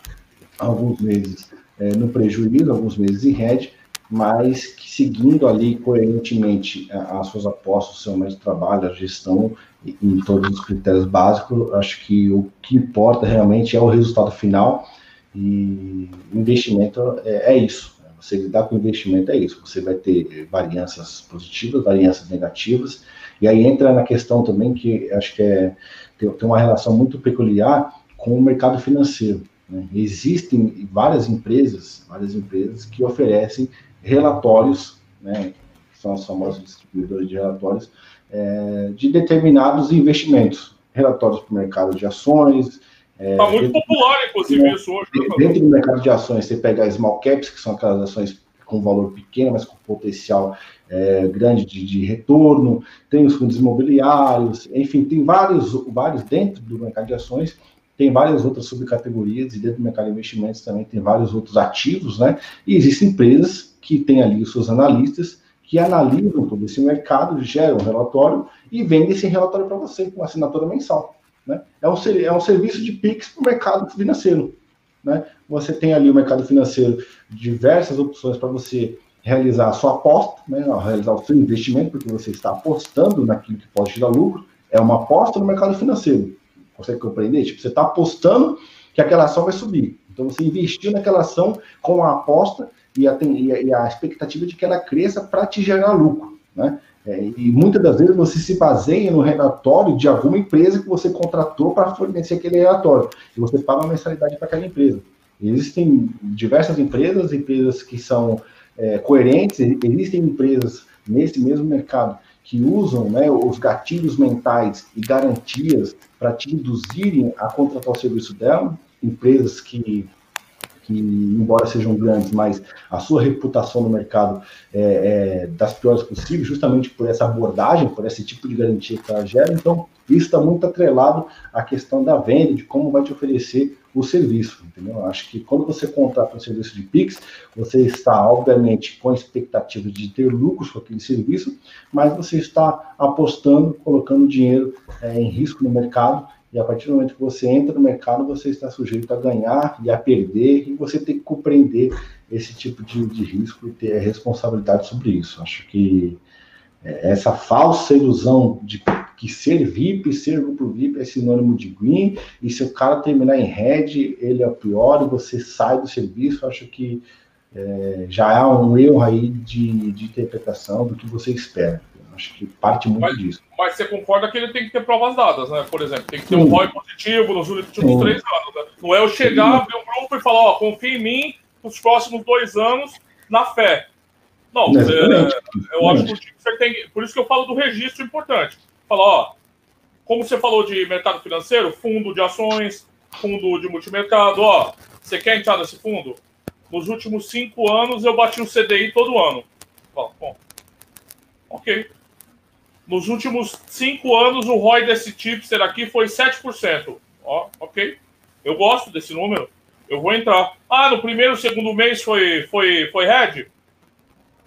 alguns meses é, no prejuízo, alguns meses em rede, mas que seguindo ali coerentemente as suas apostas, o seu método de trabalho, a gestão em todos os critérios básicos, acho que o que importa realmente é o resultado final e investimento é, é isso. Você lidar com investimento é isso. Você vai ter variâncias positivas, variâncias negativas, e aí entra na questão também que acho que é, tem, tem uma relação muito peculiar com o mercado financeiro Né? Existem várias empresas, várias empresas que oferecem relatórios, né, que são os famosos distribuidores de relatórios, é, de determinados investimentos. Relatórios para o mercado de ações. Está é, tá muito popular, inclusive, isso hoje. Né, dentro do mercado de ações, você pega small caps, que são aquelas ações com valor pequeno, mas com potencial é, grande de, de, retorno, tem os fundos imobiliários, enfim, tem vários, vários dentro do mercado de ações, tem várias outras subcategorias, e dentro do mercado de investimentos também tem vários outros ativos, né? E existem empresas que têm ali os seus analistas que analisam todo esse mercado, geram um relatório e vendem esse relatório para você com assinatura mensal. Né? É, um, é um serviço de PIX para o mercado financeiro. Né? Você tem ali o mercado financeiro, diversas opções para você realizar a sua aposta, né? realizar o seu investimento, porque você está apostando naquilo que pode tirar lucro. É uma aposta no mercado financeiro. Consegue compreender? Tipo, você está apostando que aquela ação vai subir. Então você investiu naquela ação com a aposta e a, e a expectativa de que ela cresça para te gerar lucro. Né? É, e muitas das vezes você se baseia no relatório de alguma empresa que você contratou para fornecer aquele relatório. E você paga uma mensalidade para aquela empresa. Existem diversas empresas, empresas que são é, coerentes, existem empresas nesse mesmo mercado que usam né, os gatilhos mentais e garantias para te induzirem a contratar o serviço dela, empresas que que, embora sejam grandes, mas a sua reputação no mercado é, é das piores possíveis, justamente por essa abordagem, por esse tipo de garantia que ela gera. Então, isso está muito atrelado à questão da venda, de como vai te oferecer o serviço, entendeu? Acho que quando você contrata um serviço de Pix, você está, obviamente, com a expectativa de ter lucros com aquele serviço, mas você está apostando, colocando dinheiro é, em risco no mercado e a partir do momento que você entra no mercado, você está sujeito a ganhar e a perder, e você tem que compreender esse tipo de, de risco e ter responsabilidade sobre isso. Acho que é, essa falsa ilusão de que ser VIP, ser grupo VIP é sinônimo de green, e se o cara terminar em red, ele é o pior, e você sai do serviço, acho que é, já há um erro aí de, de interpretação do que você espera. Acho que parte muito mas, disso. Mas você concorda que ele tem que ter provas dadas, né? Por exemplo, tem que ter Sim. um ROI positivo nos últimos Sim. três anos. Né? Não é eu chegar, abrir um grupo e falar, ó, confia em mim nos próximos dois anos na fé. Não, é, eu acho que o time tem. Por isso que eu falo do registro importante. Falar, ó, como você falou de mercado financeiro, fundo de ações, fundo de multimercado, ó, você quer entrar nesse fundo? Nos últimos cinco anos eu bati o CDI todo ano. Fala, bom, ok. Nos últimos cinco anos, o ROI desse tipster aqui foi 7%. Ó, ok. Eu gosto desse número. Eu vou entrar. Ah, no primeiro, segundo mês foi, foi, foi red?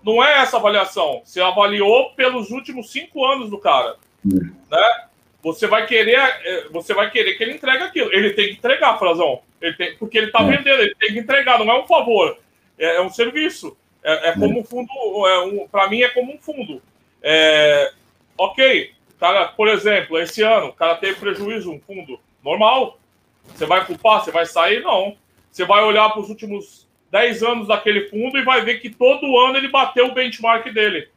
Não é essa avaliação. Você avaliou pelos últimos cinco anos do cara. Né? Você vai querer, é, você vai querer que ele entregue aquilo. Ele tem que entregar, Frazão. Ele tem, porque ele está é. vendendo, ele tem que entregar, não é um favor. É, é um serviço. É, é como um fundo. É um, Para mim, é como um fundo. É, Ok, cara, por exemplo, esse ano, o cara teve prejuízo, um fundo normal. Você vai culpar? Você vai sair? Não. Você vai olhar para os últimos 10 anos daquele fundo e vai ver que todo ano ele bateu o benchmark dele.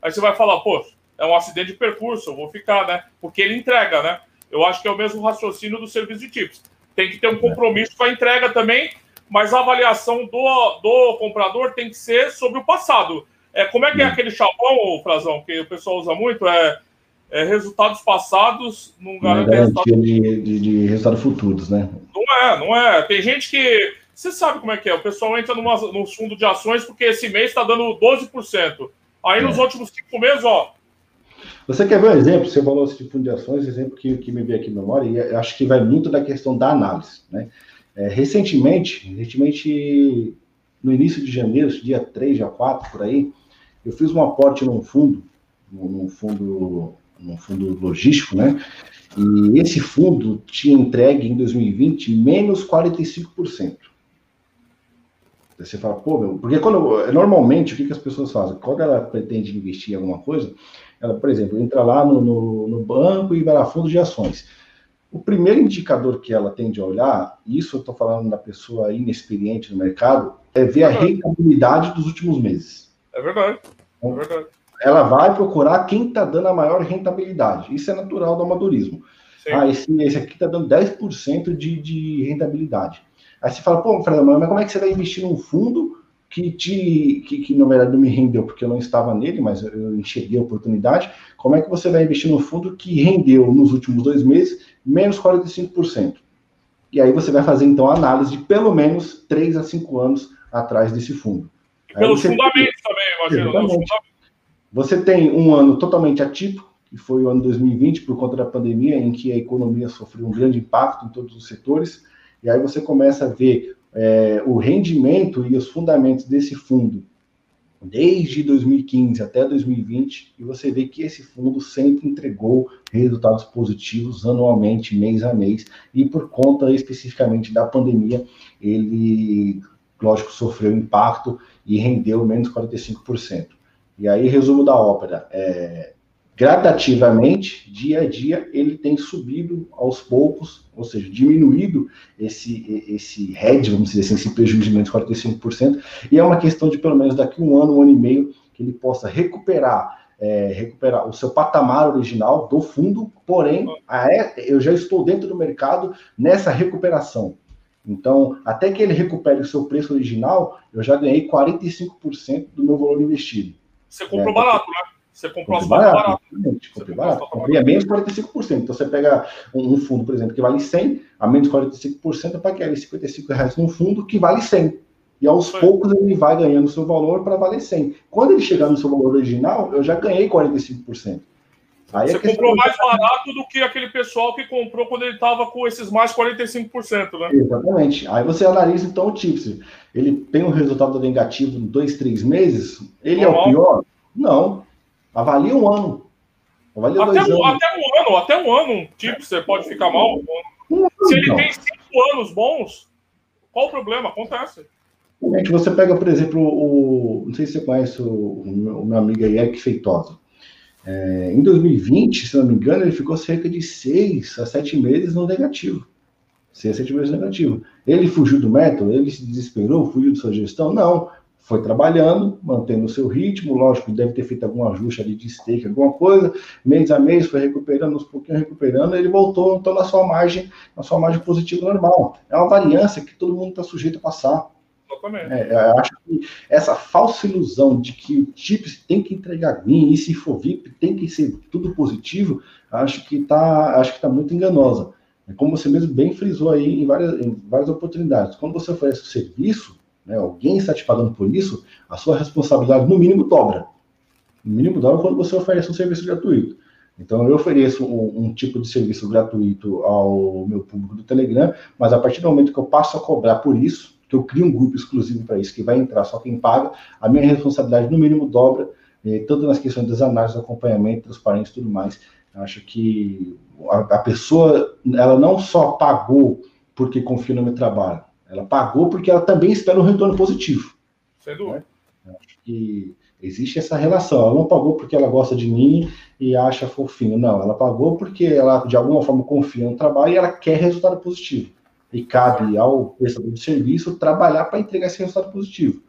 Aí você vai falar, pô, é um acidente de percurso, eu vou ficar, né? Porque ele entrega, né? Eu acho que é o mesmo raciocínio do serviço de tips. Tem que ter um compromisso com a entrega também, mas a avaliação do, do comprador tem que ser sobre o passado. É, como é que é aquele chavão, Frazão, que o pessoal usa muito? É, é resultados passados não garantem resultados de, de, de resultados futuros, né? Não é, não é. Tem gente que. Você sabe como é que é? O pessoal entra numa, num fundo de ações porque esse mês está dando 12%. Aí é. nos últimos cinco meses, ó. Você quer ver um exemplo? Você falou esse tipo de ações, exemplo que, que me veio aqui na memória, e acho que vai muito da questão da análise. Né? É, recentemente, recentemente, no início de janeiro, dia 3, dia 4, por aí, eu fiz um aporte num fundo, num fundo, num fundo logístico, né? E esse fundo tinha entregue em 2020 menos 45%. Você fala, pô, meu, porque quando normalmente o que, que as pessoas fazem? Quando ela pretende investir em alguma coisa, ela, por exemplo, entra lá no, no, no banco e vai lá fundo de ações. O primeiro indicador que ela tende a olhar, isso eu estou falando da pessoa inexperiente no mercado, é ver a rentabilidade dos últimos meses. É verdade. É verdade. Ela vai procurar quem está dando a maior rentabilidade. Isso é natural do amadorismo. Sim. Ah, esse, esse aqui está dando 10% de, de rentabilidade. Aí você fala, pô, Fred, mas como é que você vai investir num fundo que, te, que, que na verdade não me rendeu porque eu não estava nele, mas eu enxerguei a oportunidade. Como é que você vai investir num fundo que rendeu nos últimos dois meses menos 45%? E aí você vai fazer então a análise de pelo menos 3 a 5 anos atrás desse fundo. E pelos fundamentos também, imagino. Você tem um ano totalmente atípico, que foi o ano 2020, por conta da pandemia, em que a economia sofreu um grande impacto em todos os setores, e aí você começa a ver é, o rendimento e os fundamentos desse fundo desde 2015 até 2020 e você vê que esse fundo sempre entregou resultados positivos anualmente, mês a mês, e por conta especificamente da pandemia, ele, lógico, sofreu impacto e rendeu menos 45%. E aí, resumo da ópera, é, gradativamente, dia a dia, ele tem subido aos poucos, ou seja, diminuído esse, esse head, vamos dizer assim, esse prejuízo de menos 45%, e é uma questão de pelo menos daqui um ano, um ano e meio, que ele possa recuperar é, recuperar o seu patamar original do fundo, porém, eu já estou dentro do mercado nessa recuperação. Então, até que ele recupere o seu preço original, eu já ganhei 45% do meu valor investido. Você comprou é, barato, né? Você comprou as barato. barato. Comprei barato. Comprei a menos 45%. Então você pega um, um, fundo, por exemplo, que vale 100, a menos 45%, eu paguei ali 55 reais num fundo que vale 100. E aos Foi. poucos ele vai ganhando seu valor para valer 100. Quando ele chegar no seu valor original, eu já ganhei 45%. Aí Você comprou mais barato do que aquele pessoal que comprou quando ele estava com esses mais 45%, né? Exatamente. Aí você analisa então o Tips. Ele tem um resultado negativo em dois, três meses. Ele Normal. é o pior? Não. Avalia um ano. Avalia até, um, anos. até um ano, até um ano, tipo, você pode ficar mal. Um Se ele tem cinco anos bons, qual o problema? Acontece. Você pega, por exemplo, o. Não sei se você conhece o, o meu amigo aí, Eric Feitosa. É, em 2020, se não me engano, ele ficou cerca de seis a sete meses no negativo. Seis a sete meses no negativo. Ele fugiu do método? Ele se desesperou? Fugiu de sua gestão? Não foi trabalhando, mantendo o seu ritmo, lógico, deve ter feito algum ajuste ali de stake, alguma coisa, mês a mês foi recuperando, uns pouquinhos recuperando, ele voltou então na sua margem, na sua margem positiva normal. É uma variância que todo mundo está sujeito a passar. É, eu acho que essa falsa ilusão de que o TIPS tem que entregar GUIN e se for VIP tem que ser tudo positivo, acho que está acho que tá muito enganosa. É como você mesmo bem frisou aí em várias, em várias oportunidades. Quando você oferece o serviço, né, alguém está te pagando por isso, a sua responsabilidade no mínimo dobra. No mínimo dobra quando você oferece um serviço gratuito. Então, eu ofereço um, um, tipo de serviço gratuito ao meu público do Telegram, mas a partir do momento que eu passo a cobrar por isso, que eu crio um grupo exclusivo para isso, que vai entrar só quem paga, a minha responsabilidade no mínimo dobra, eh, tanto nas questões das análises, acompanhamento, transparência e tudo mais. Eu acho que a, a pessoa, ela não só pagou porque confia no meu trabalho, ela pagou porque ela também espera um retorno positivo. Sem dúvida. Né? Que existe essa relação. Ela não pagou porque ela gosta de mim e acha fofinho. Não, ela pagou porque ela, de alguma forma, confia no trabalho e ela quer resultado positivo. E cabe ao prestador de serviço trabalhar para entregar esse resultado positivo.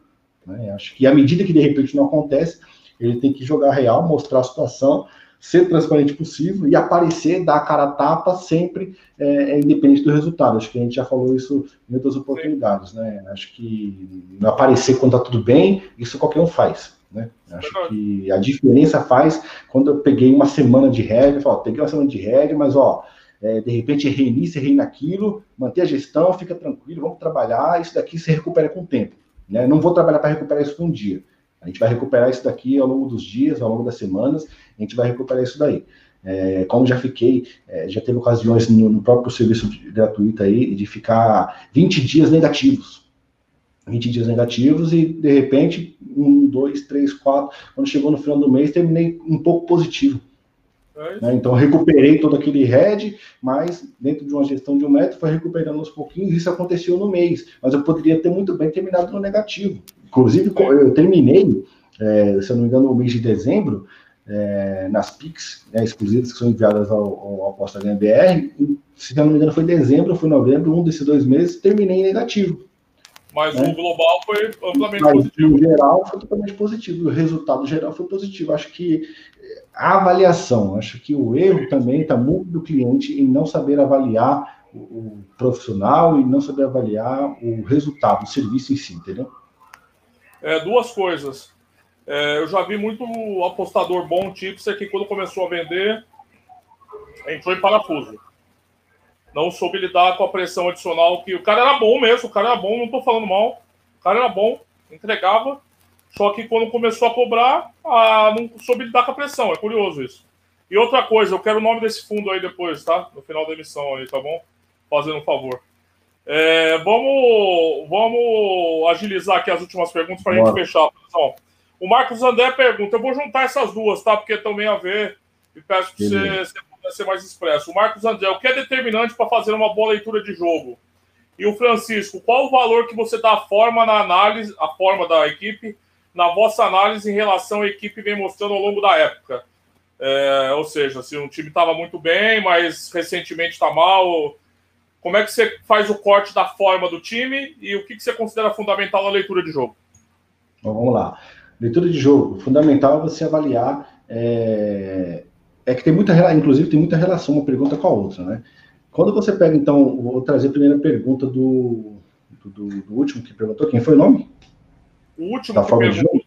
Né? Acho que à medida que de repente não acontece, ele tem que jogar real, mostrar a situação, ser transparente possível e aparecer, dar a cara a tapa sempre, é, é, independente do resultado. Acho que a gente já falou isso em outras oportunidades, né? Acho que aparecer quando tá tudo bem, isso qualquer um faz. Né? Acho que a diferença faz quando eu peguei uma semana de regra, falo, peguei uma semana de regra, mas ó, é, de repente errei nisso, errei naquilo, manter a gestão, fica tranquilo, vamos trabalhar, isso daqui se recupera com o tempo. Né? Não vou trabalhar para recuperar isso um dia. A gente vai recuperar isso daqui ao longo dos dias, ao longo das semanas, a gente vai recuperar isso daí. É, como já fiquei, é, já teve ocasiões no, no, próprio serviço gratuito aí de ficar 20 dias negativos. 20 dias negativos e, de repente, um, dois, três, quatro, quando chegou no final do mês, terminei um pouco positivo. É né? Então, recuperei todo aquele head, mas dentro de uma gestão de um método, foi recuperando aos pouquinhos. Isso aconteceu no mês, mas eu poderia ter muito bem terminado no negativo. Inclusive, eu terminei, é, se eu não me engano, no mês de dezembro, é, nas PICs né, exclusivas que são enviadas ao, ao Aposta Ganha BR. Se eu não me engano, foi dezembro, foi novembro, um desses dois meses, terminei negativo. Mas né? o global foi amplamente Mas, positivo. No geral, foi totalmente positivo. O resultado geral foi positivo. Acho que a avaliação, acho que o erro também está muito do cliente em não saber avaliar o, profissional e não saber avaliar o resultado, o serviço em si, entendeu? É, duas coisas. É, eu já vi muito apostador bom, tipster, que quando começou a vender, entrou em parafuso. Não soube lidar com a pressão adicional, que o cara era bom mesmo, o cara era bom, não estou falando mal. O cara era bom, entregava, só que quando começou a cobrar, ah, não soube lidar com a pressão. É curioso isso. E outra coisa, eu quero o nome desse fundo aí depois, tá? No final da emissão aí, tá bom? Fazendo um favor. É, vamos, vamos agilizar aqui as últimas perguntas para a gente fechar, pessoal. O Marcos André pergunta: eu vou juntar essas duas, tá? Porque também a ver, e peço que você, você pudesse ser mais expresso. O Marcos André, o que é determinante para fazer uma boa leitura de jogo? E o Francisco, qual o valor que você dá à forma na análise, a forma da equipe, na vossa análise em relação à equipe vem mostrando ao longo da época? É, ou seja, se um time estava muito bem, mas recentemente está mal, como é que você faz o corte da forma do time e o que, que você considera fundamental na leitura de jogo? Vamos lá. Leitura de jogo, fundamental é você avaliar. É, é que tem muita inclusive tem muita relação uma pergunta com a outra, né? Quando você pega, então, vou trazer a primeira pergunta do, do, do último que perguntou, quem foi o nome? O último da forma de jogo?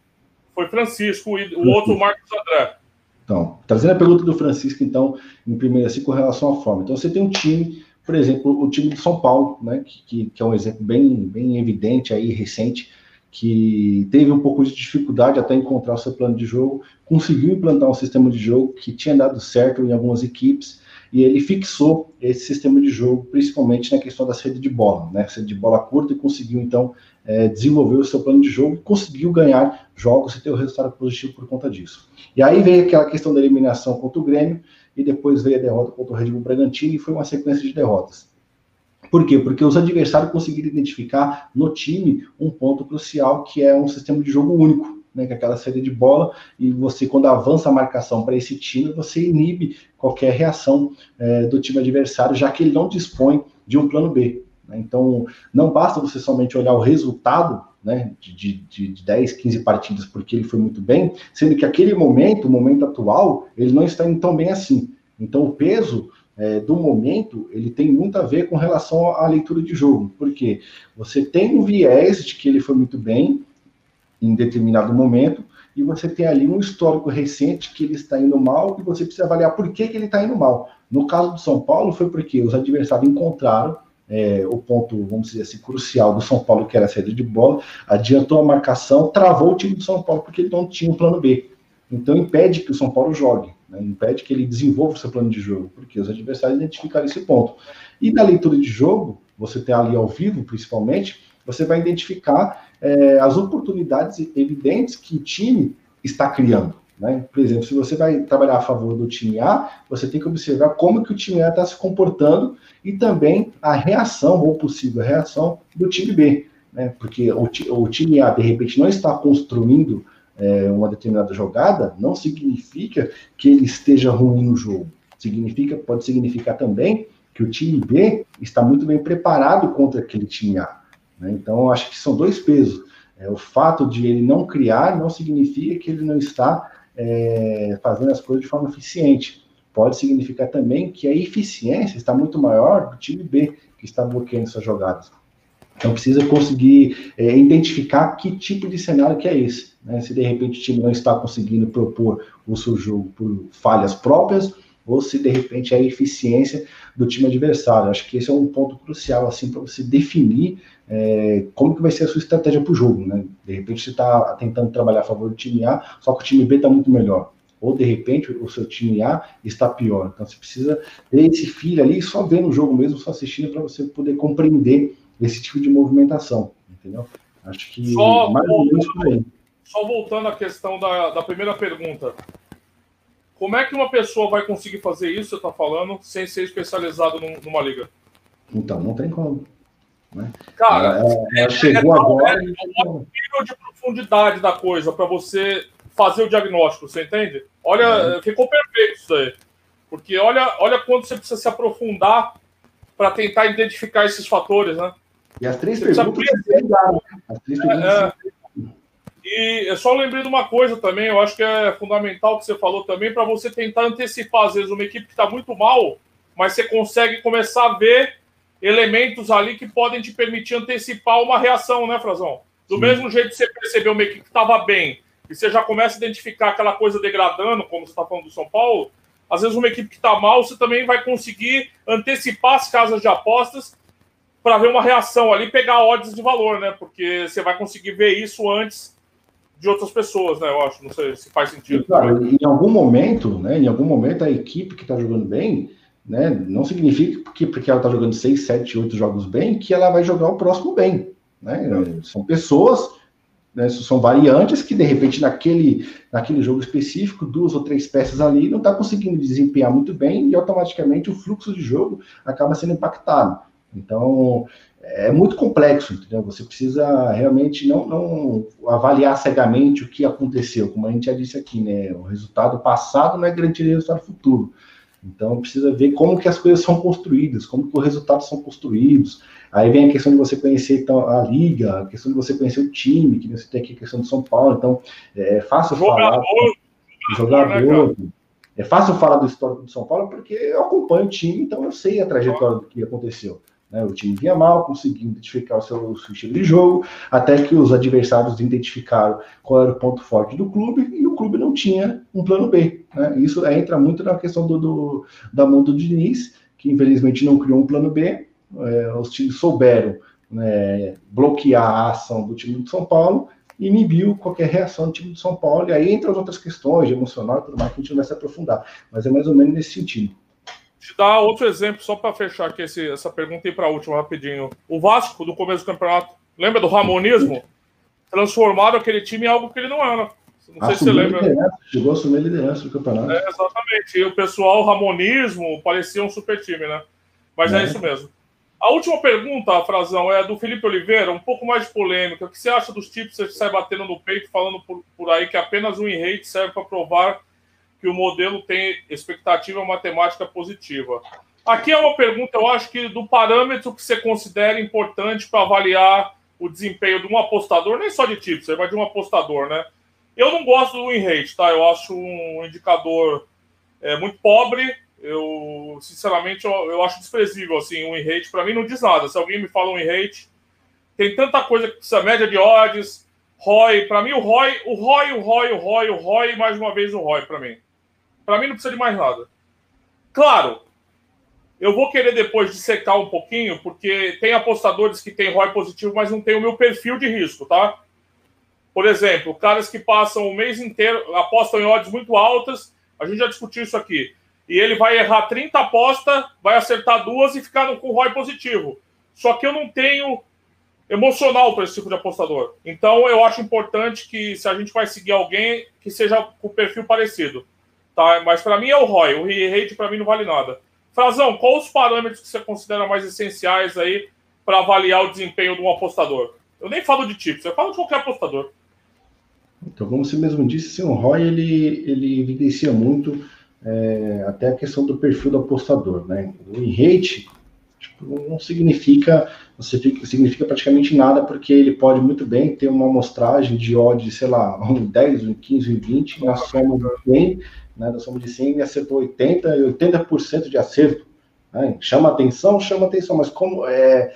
foi Francisco e o outro Marcos André. Então, trazendo a pergunta do Francisco, então, em primeiro assim, com relação à forma. Então, você tem um time, por exemplo, o time do São Paulo, né, que, que é um exemplo bem, bem evidente aí, recente, que teve um pouco de dificuldade até encontrar o seu plano de jogo, conseguiu implantar um sistema de jogo que tinha dado certo em algumas equipes, e ele fixou esse sistema de jogo, principalmente na questão da sede de bola, né? Sede de bola curta, e conseguiu então é, desenvolver o seu plano de jogo e conseguiu ganhar jogos e ter um resultado positivo por conta disso. E aí veio aquela questão da eliminação contra o Grêmio, e depois veio a derrota contra o Red Bull Bragantino, e foi uma sequência de derrotas. Por quê? Porque os adversários conseguiram identificar no time um ponto crucial, que é um sistema de jogo único né, que é aquela saída de bola, e você, quando avança a marcação para esse time, você inibe qualquer reação é, do time adversário, já que ele não dispõe de um plano B. Né? Então, não basta você somente olhar o resultado né, de, de, de 10, 15 partidas, porque ele foi muito bem, sendo que aquele momento, o momento atual, ele não está indo tão bem assim. Então, o peso é, do momento, ele tem muito a ver com relação à leitura de jogo, porque você tem um viés de que ele foi muito bem, em determinado momento, e você tem ali um histórico recente que ele está indo mal, e você precisa avaliar por que, que ele está indo mal. No caso do São Paulo, foi porque os adversários encontraram é, o ponto, vamos dizer assim, crucial do São Paulo, que era a saída de bola, adiantou a marcação, travou o time do São Paulo, porque ele não tinha um plano B. Então impede que o São Paulo jogue, né? impede que ele desenvolva o seu plano de jogo, porque os adversários identificaram esse ponto. E na leitura de jogo, você tem ali ao vivo, principalmente, você vai identificar é, as oportunidades evidentes que o time está criando. Né? Por exemplo, se você vai trabalhar a favor do time A, você tem que observar como que o time A está se comportando e também a reação, ou possível reação, do time B. Né? Porque o, o time A, de repente, não está construindo é, uma determinada jogada, não significa que ele esteja ruim no jogo. Significa, pode significar também que o time B está muito bem preparado contra aquele time A. Né? Então, acho que são dois pesos. É, o fato de ele não criar não significa que ele não está é, fazendo as coisas de forma eficiente. Pode significar também que a eficiência está muito maior do time B, que está bloqueando essas jogadas. Então precisa conseguir é, identificar que tipo de cenário que é esse. Né? Se de repente o time não está conseguindo propor o seu jogo por falhas próprias, ou se de repente é a eficiência do time adversário. Acho que esse é um ponto crucial assim para você definir é, como que vai ser a sua estratégia para o jogo, né? De repente você está tentando trabalhar a favor do time A, só que o time B está muito melhor. Ou de repente o seu time A está pior. Então você precisa ter esse filho ali só vendo o jogo mesmo, só assistindo para você poder compreender esse tipo de movimentação, entendeu? Acho que só mais ou menos por aí. Só voltando à questão da, da primeira pergunta. Como é que uma pessoa vai conseguir fazer isso, você está falando, sem ser especializado numa liga? Então, não tem como. Né? Cara, é, é, chegou é, agora. É, é o nível de profundidade da coisa para você fazer o diagnóstico, você entende? Olha, é. ficou perfeito isso aí. Porque olha, olha quanto você precisa se aprofundar para tentar identificar esses fatores, né? E as três você perguntas. As três perguntas é, e eu só lembrei de uma coisa também, eu acho que é fundamental que você falou também, para você tentar antecipar, às vezes, uma equipe que está muito mal, mas você consegue começar a ver elementos ali que podem te permitir antecipar uma reação, né, Frazão? Do Sim. mesmo jeito que você percebeu uma equipe que estava bem e você já começa a identificar aquela coisa degradando, como você está falando do São Paulo, às vezes uma equipe que está mal, você também vai conseguir antecipar as casas de apostas para ver uma reação ali, pegar odds de valor, né? Porque você vai conseguir ver isso antes de outras pessoas, né? Eu acho, não sei se faz sentido. Claro, em algum momento, né? Em algum momento a equipe que está jogando bem, né? Não significa que porque ela está jogando seis, sete, oito jogos bem, que ela vai jogar o próximo bem, né? São pessoas né, são variantes que, de repente, naquele, naquele jogo específico, duas ou três peças ali não está conseguindo desempenhar muito bem e automaticamente o fluxo de jogo acaba sendo impactado. Então, é muito complexo, entendeu? Você precisa realmente não, não avaliar cegamente o que aconteceu, como a gente já disse aqui, né? O resultado passado não é garantia de resultado futuro. Então precisa ver como que as coisas são construídas, como que os resultados são construídos. Aí vem a questão de você conhecer então, a liga, a questão de você conhecer o time, que você tem aqui a questão de São Paulo. Então é fácil jogador, falar. Jogador. jogador né, é fácil falar do histórico do São Paulo porque eu acompanho o time, então eu sei a trajetória do que aconteceu. Né? O time vinha mal, conseguiu identificar o seu, o seu, estilo de jogo, até que os adversários identificaram qual era o ponto forte do clube e o clube não tinha um plano B. Né? Isso entra muito na questão do, do, da mão do Diniz, que infelizmente não criou um plano B. É, os times souberam né, bloquear a ação do time do São Paulo e inibiu qualquer reação do time do São Paulo. E aí entra as outras questões, emocional e tudo mais, que a gente não vai se aprofundar. Mas é mais ou menos nesse sentido. Te dar outro exemplo, só para fechar aqui esse, essa pergunta e para a última rapidinho. O Vasco, do começo do campeonato, lembra do Ramonismo? Transformaram aquele time em algo que ele não era. Não sei se você lembra. Chegou a assumir liderança do campeonato. É, exatamente. E o pessoal, o Ramonismo, parecia um super time, né? Mas é, é isso mesmo. A última pergunta, Frazão, é do Felipe Oliveira, um pouco mais polêmica. O que você acha dos tipos que sai batendo no peito, falando por, por aí que apenas um rate serve para provar que o modelo tem expectativa matemática positiva. Aqui é uma pergunta, eu acho que do parâmetro que você considera importante para avaliar o desempenho de um apostador, nem só de tipos, mas de um apostador, né? Eu não gosto do win rate, tá? Eu acho um indicador é, muito pobre. Eu, sinceramente, eu, eu acho desprezível, assim, o win rate. Para mim não diz nada. Se alguém me fala um win rate, tem tanta coisa que precisa, média de odds, ROI. Para mim, o ROI, o ROI, o ROI, o ROI, o ROI, mais uma vez o ROI para mim. Para mim não precisa de mais nada. Claro, eu vou querer depois dissecar um pouquinho, porque tem apostadores que têm ROI positivo, mas não tem o meu perfil de risco, tá? Por exemplo, caras que passam o mês inteiro, apostam em odds muito altas, a gente já discutiu isso aqui. E ele vai errar 30 apostas, vai acertar duas e ficar com ROI positivo. Só que eu não tenho emocional para esse tipo de apostador. Então eu acho importante que se a gente vai seguir alguém que seja com perfil parecido. Tá? Mas para mim é o ROI. O rate para mim não vale nada. Frazão, quais os parâmetros que você considera mais essenciais aí para avaliar o desempenho de um apostador? Eu nem falo de tips, eu falo de qualquer apostador. Então, como você mesmo disse, sim, o ROI ele, ele evidencia muito é, até a questão do perfil do apostador. Né? O rate tipo, não significa, não significa praticamente nada, porque ele pode muito bem ter uma amostragem de odds, sei lá, um 10, um 15, um 20, na soma do bem, né, da soma de 100 e acertou 80 e 80% de acerto. Né? Chama atenção, chama atenção, mas como é,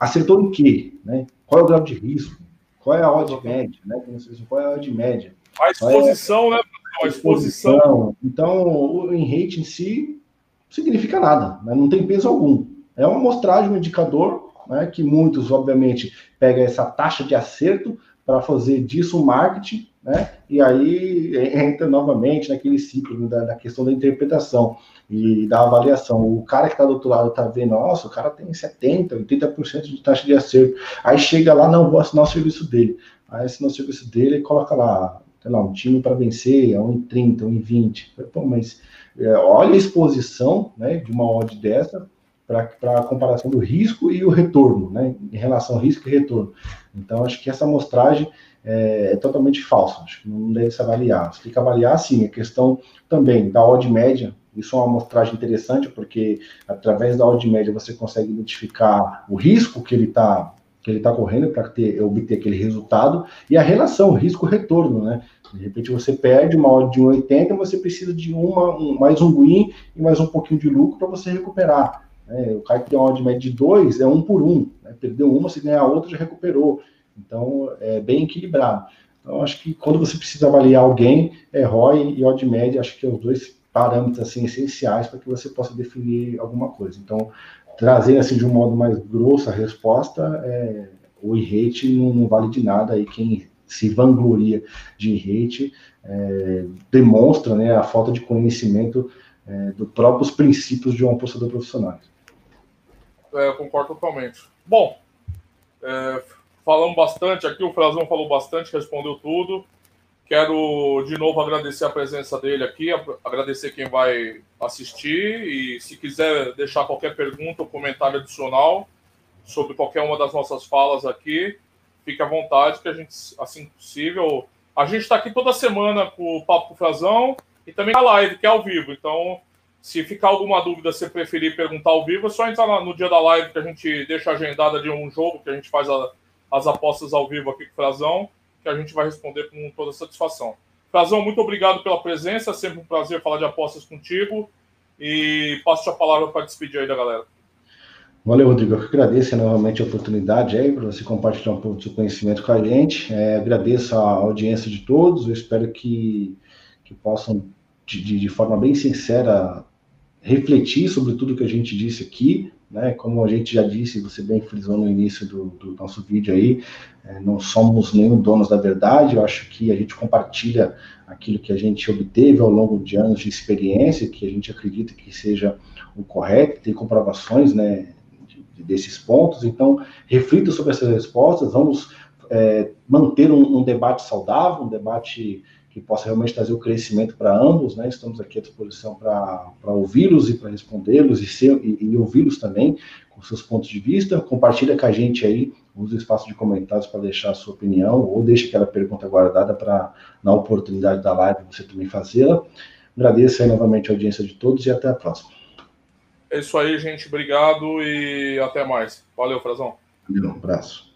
acertou em quê? Né? Qual é o grau de risco? Qual é a odd média? Né? Qual é a odd média? A exposição, é... né? A exposição. Então, o em rate em si significa nada, né? não tem peso algum. É uma amostragem, um indicador, né, que muitos, obviamente, pegam essa taxa de acerto para fazer disso um marketing, né? E aí entra novamente naquele ciclo da, da, questão da interpretação e da avaliação. O cara que está do outro lado está vendo, nossa, o cara tem 70%, 80% de taxa de acerto. Aí chega lá, não, vou assinar o serviço dele. Aí assina o serviço dele e coloca lá, sei lá, um time para vencer, a 1,30, 1,20. Pô, mas é, olha a exposição né, de uma odd dessa para a comparação do risco e o retorno, né, em relação ao risco e retorno. Então, acho que essa amostragem é, é, totalmente falsa, acho que não deve se avaliar. Você tem que avaliar, sim, a questão também da odd média, isso é uma amostragem interessante, porque através da odd média você consegue identificar o risco que ele está que ele está correndo para obter aquele resultado e a relação risco-retorno, né? De repente você perde uma odd de 1,80, você precisa de uma, um, mais um win e mais um pouquinho de lucro para você recuperar. Né? O cara que tem uma odd média de 2 é um por um. Né? Perdeu uma, se ganhar outra, já recuperou. Então, é bem equilibrado. Então, acho que quando você precisa avaliar alguém, é ROI e odd média, acho que é os dois parâmetros assim, essenciais para que você possa definir alguma coisa. Então, trazer assim de um modo mais grosso a resposta, é, o rate não, não, vale de nada. Aí quem se vangloria de rate é, demonstra né, a falta de conhecimento é, dos próprios princípios de um apostador profissional. É, concordo totalmente. Bom, é, falamos bastante aqui, o Frazão falou bastante, respondeu tudo. Quero de novo agradecer a presença dele aqui, agradecer quem vai assistir e se quiser deixar qualquer pergunta ou comentário adicional sobre qualquer uma das nossas falas aqui, fique à vontade, que a gente, assim possível. A gente está aqui toda semana com o Papo com o Frazão e também a live, que é ao vivo. Então, se ficar alguma dúvida, se preferir perguntar ao vivo, é só entrar no dia da live que a gente deixa agendada de um jogo, que a gente faz a, as apostas ao vivo aqui com o Frazão, que a gente vai responder com toda satisfação. Frazão, muito obrigado pela presença, sempre um prazer falar de apostas contigo. E passo a palavra para despedir aí da galera. Valeu, Rodrigo. Eu agradeço novamente a oportunidade aí para você compartilhar um pouco do seu conhecimento com a gente. É, agradeço a audiência de todos. Eu espero que, que possam, de, de forma bem sincera, refletir sobre tudo que a gente disse aqui. Né? Como a gente já disse, você bem frisou no início do, do nosso vídeo aí, é, não somos nenhum donos da verdade. Eu acho que a gente compartilha aquilo que a gente obteve ao longo de anos de experiência, que a gente acredita que seja o correto, tem comprovações, né? desses pontos. Então, reflita sobre essas respostas. Vamos é, manter um, um, debate saudável, um debate que possa realmente trazer o crescimento para ambos. Né? Estamos aqui à disposição para ouvi-los e para respondê-los e, e, e ouvi-los também com seus pontos de vista. Compartilha com a gente aí, use o espaço de comentários para deixar a sua opinião ou deixe aquela pergunta guardada para, na oportunidade da live, você também fazê-la. Agradeço aí novamente a audiência de todos e até a próxima. É isso aí, gente. Obrigado e até mais. Valeu, Frazão. Um abraço.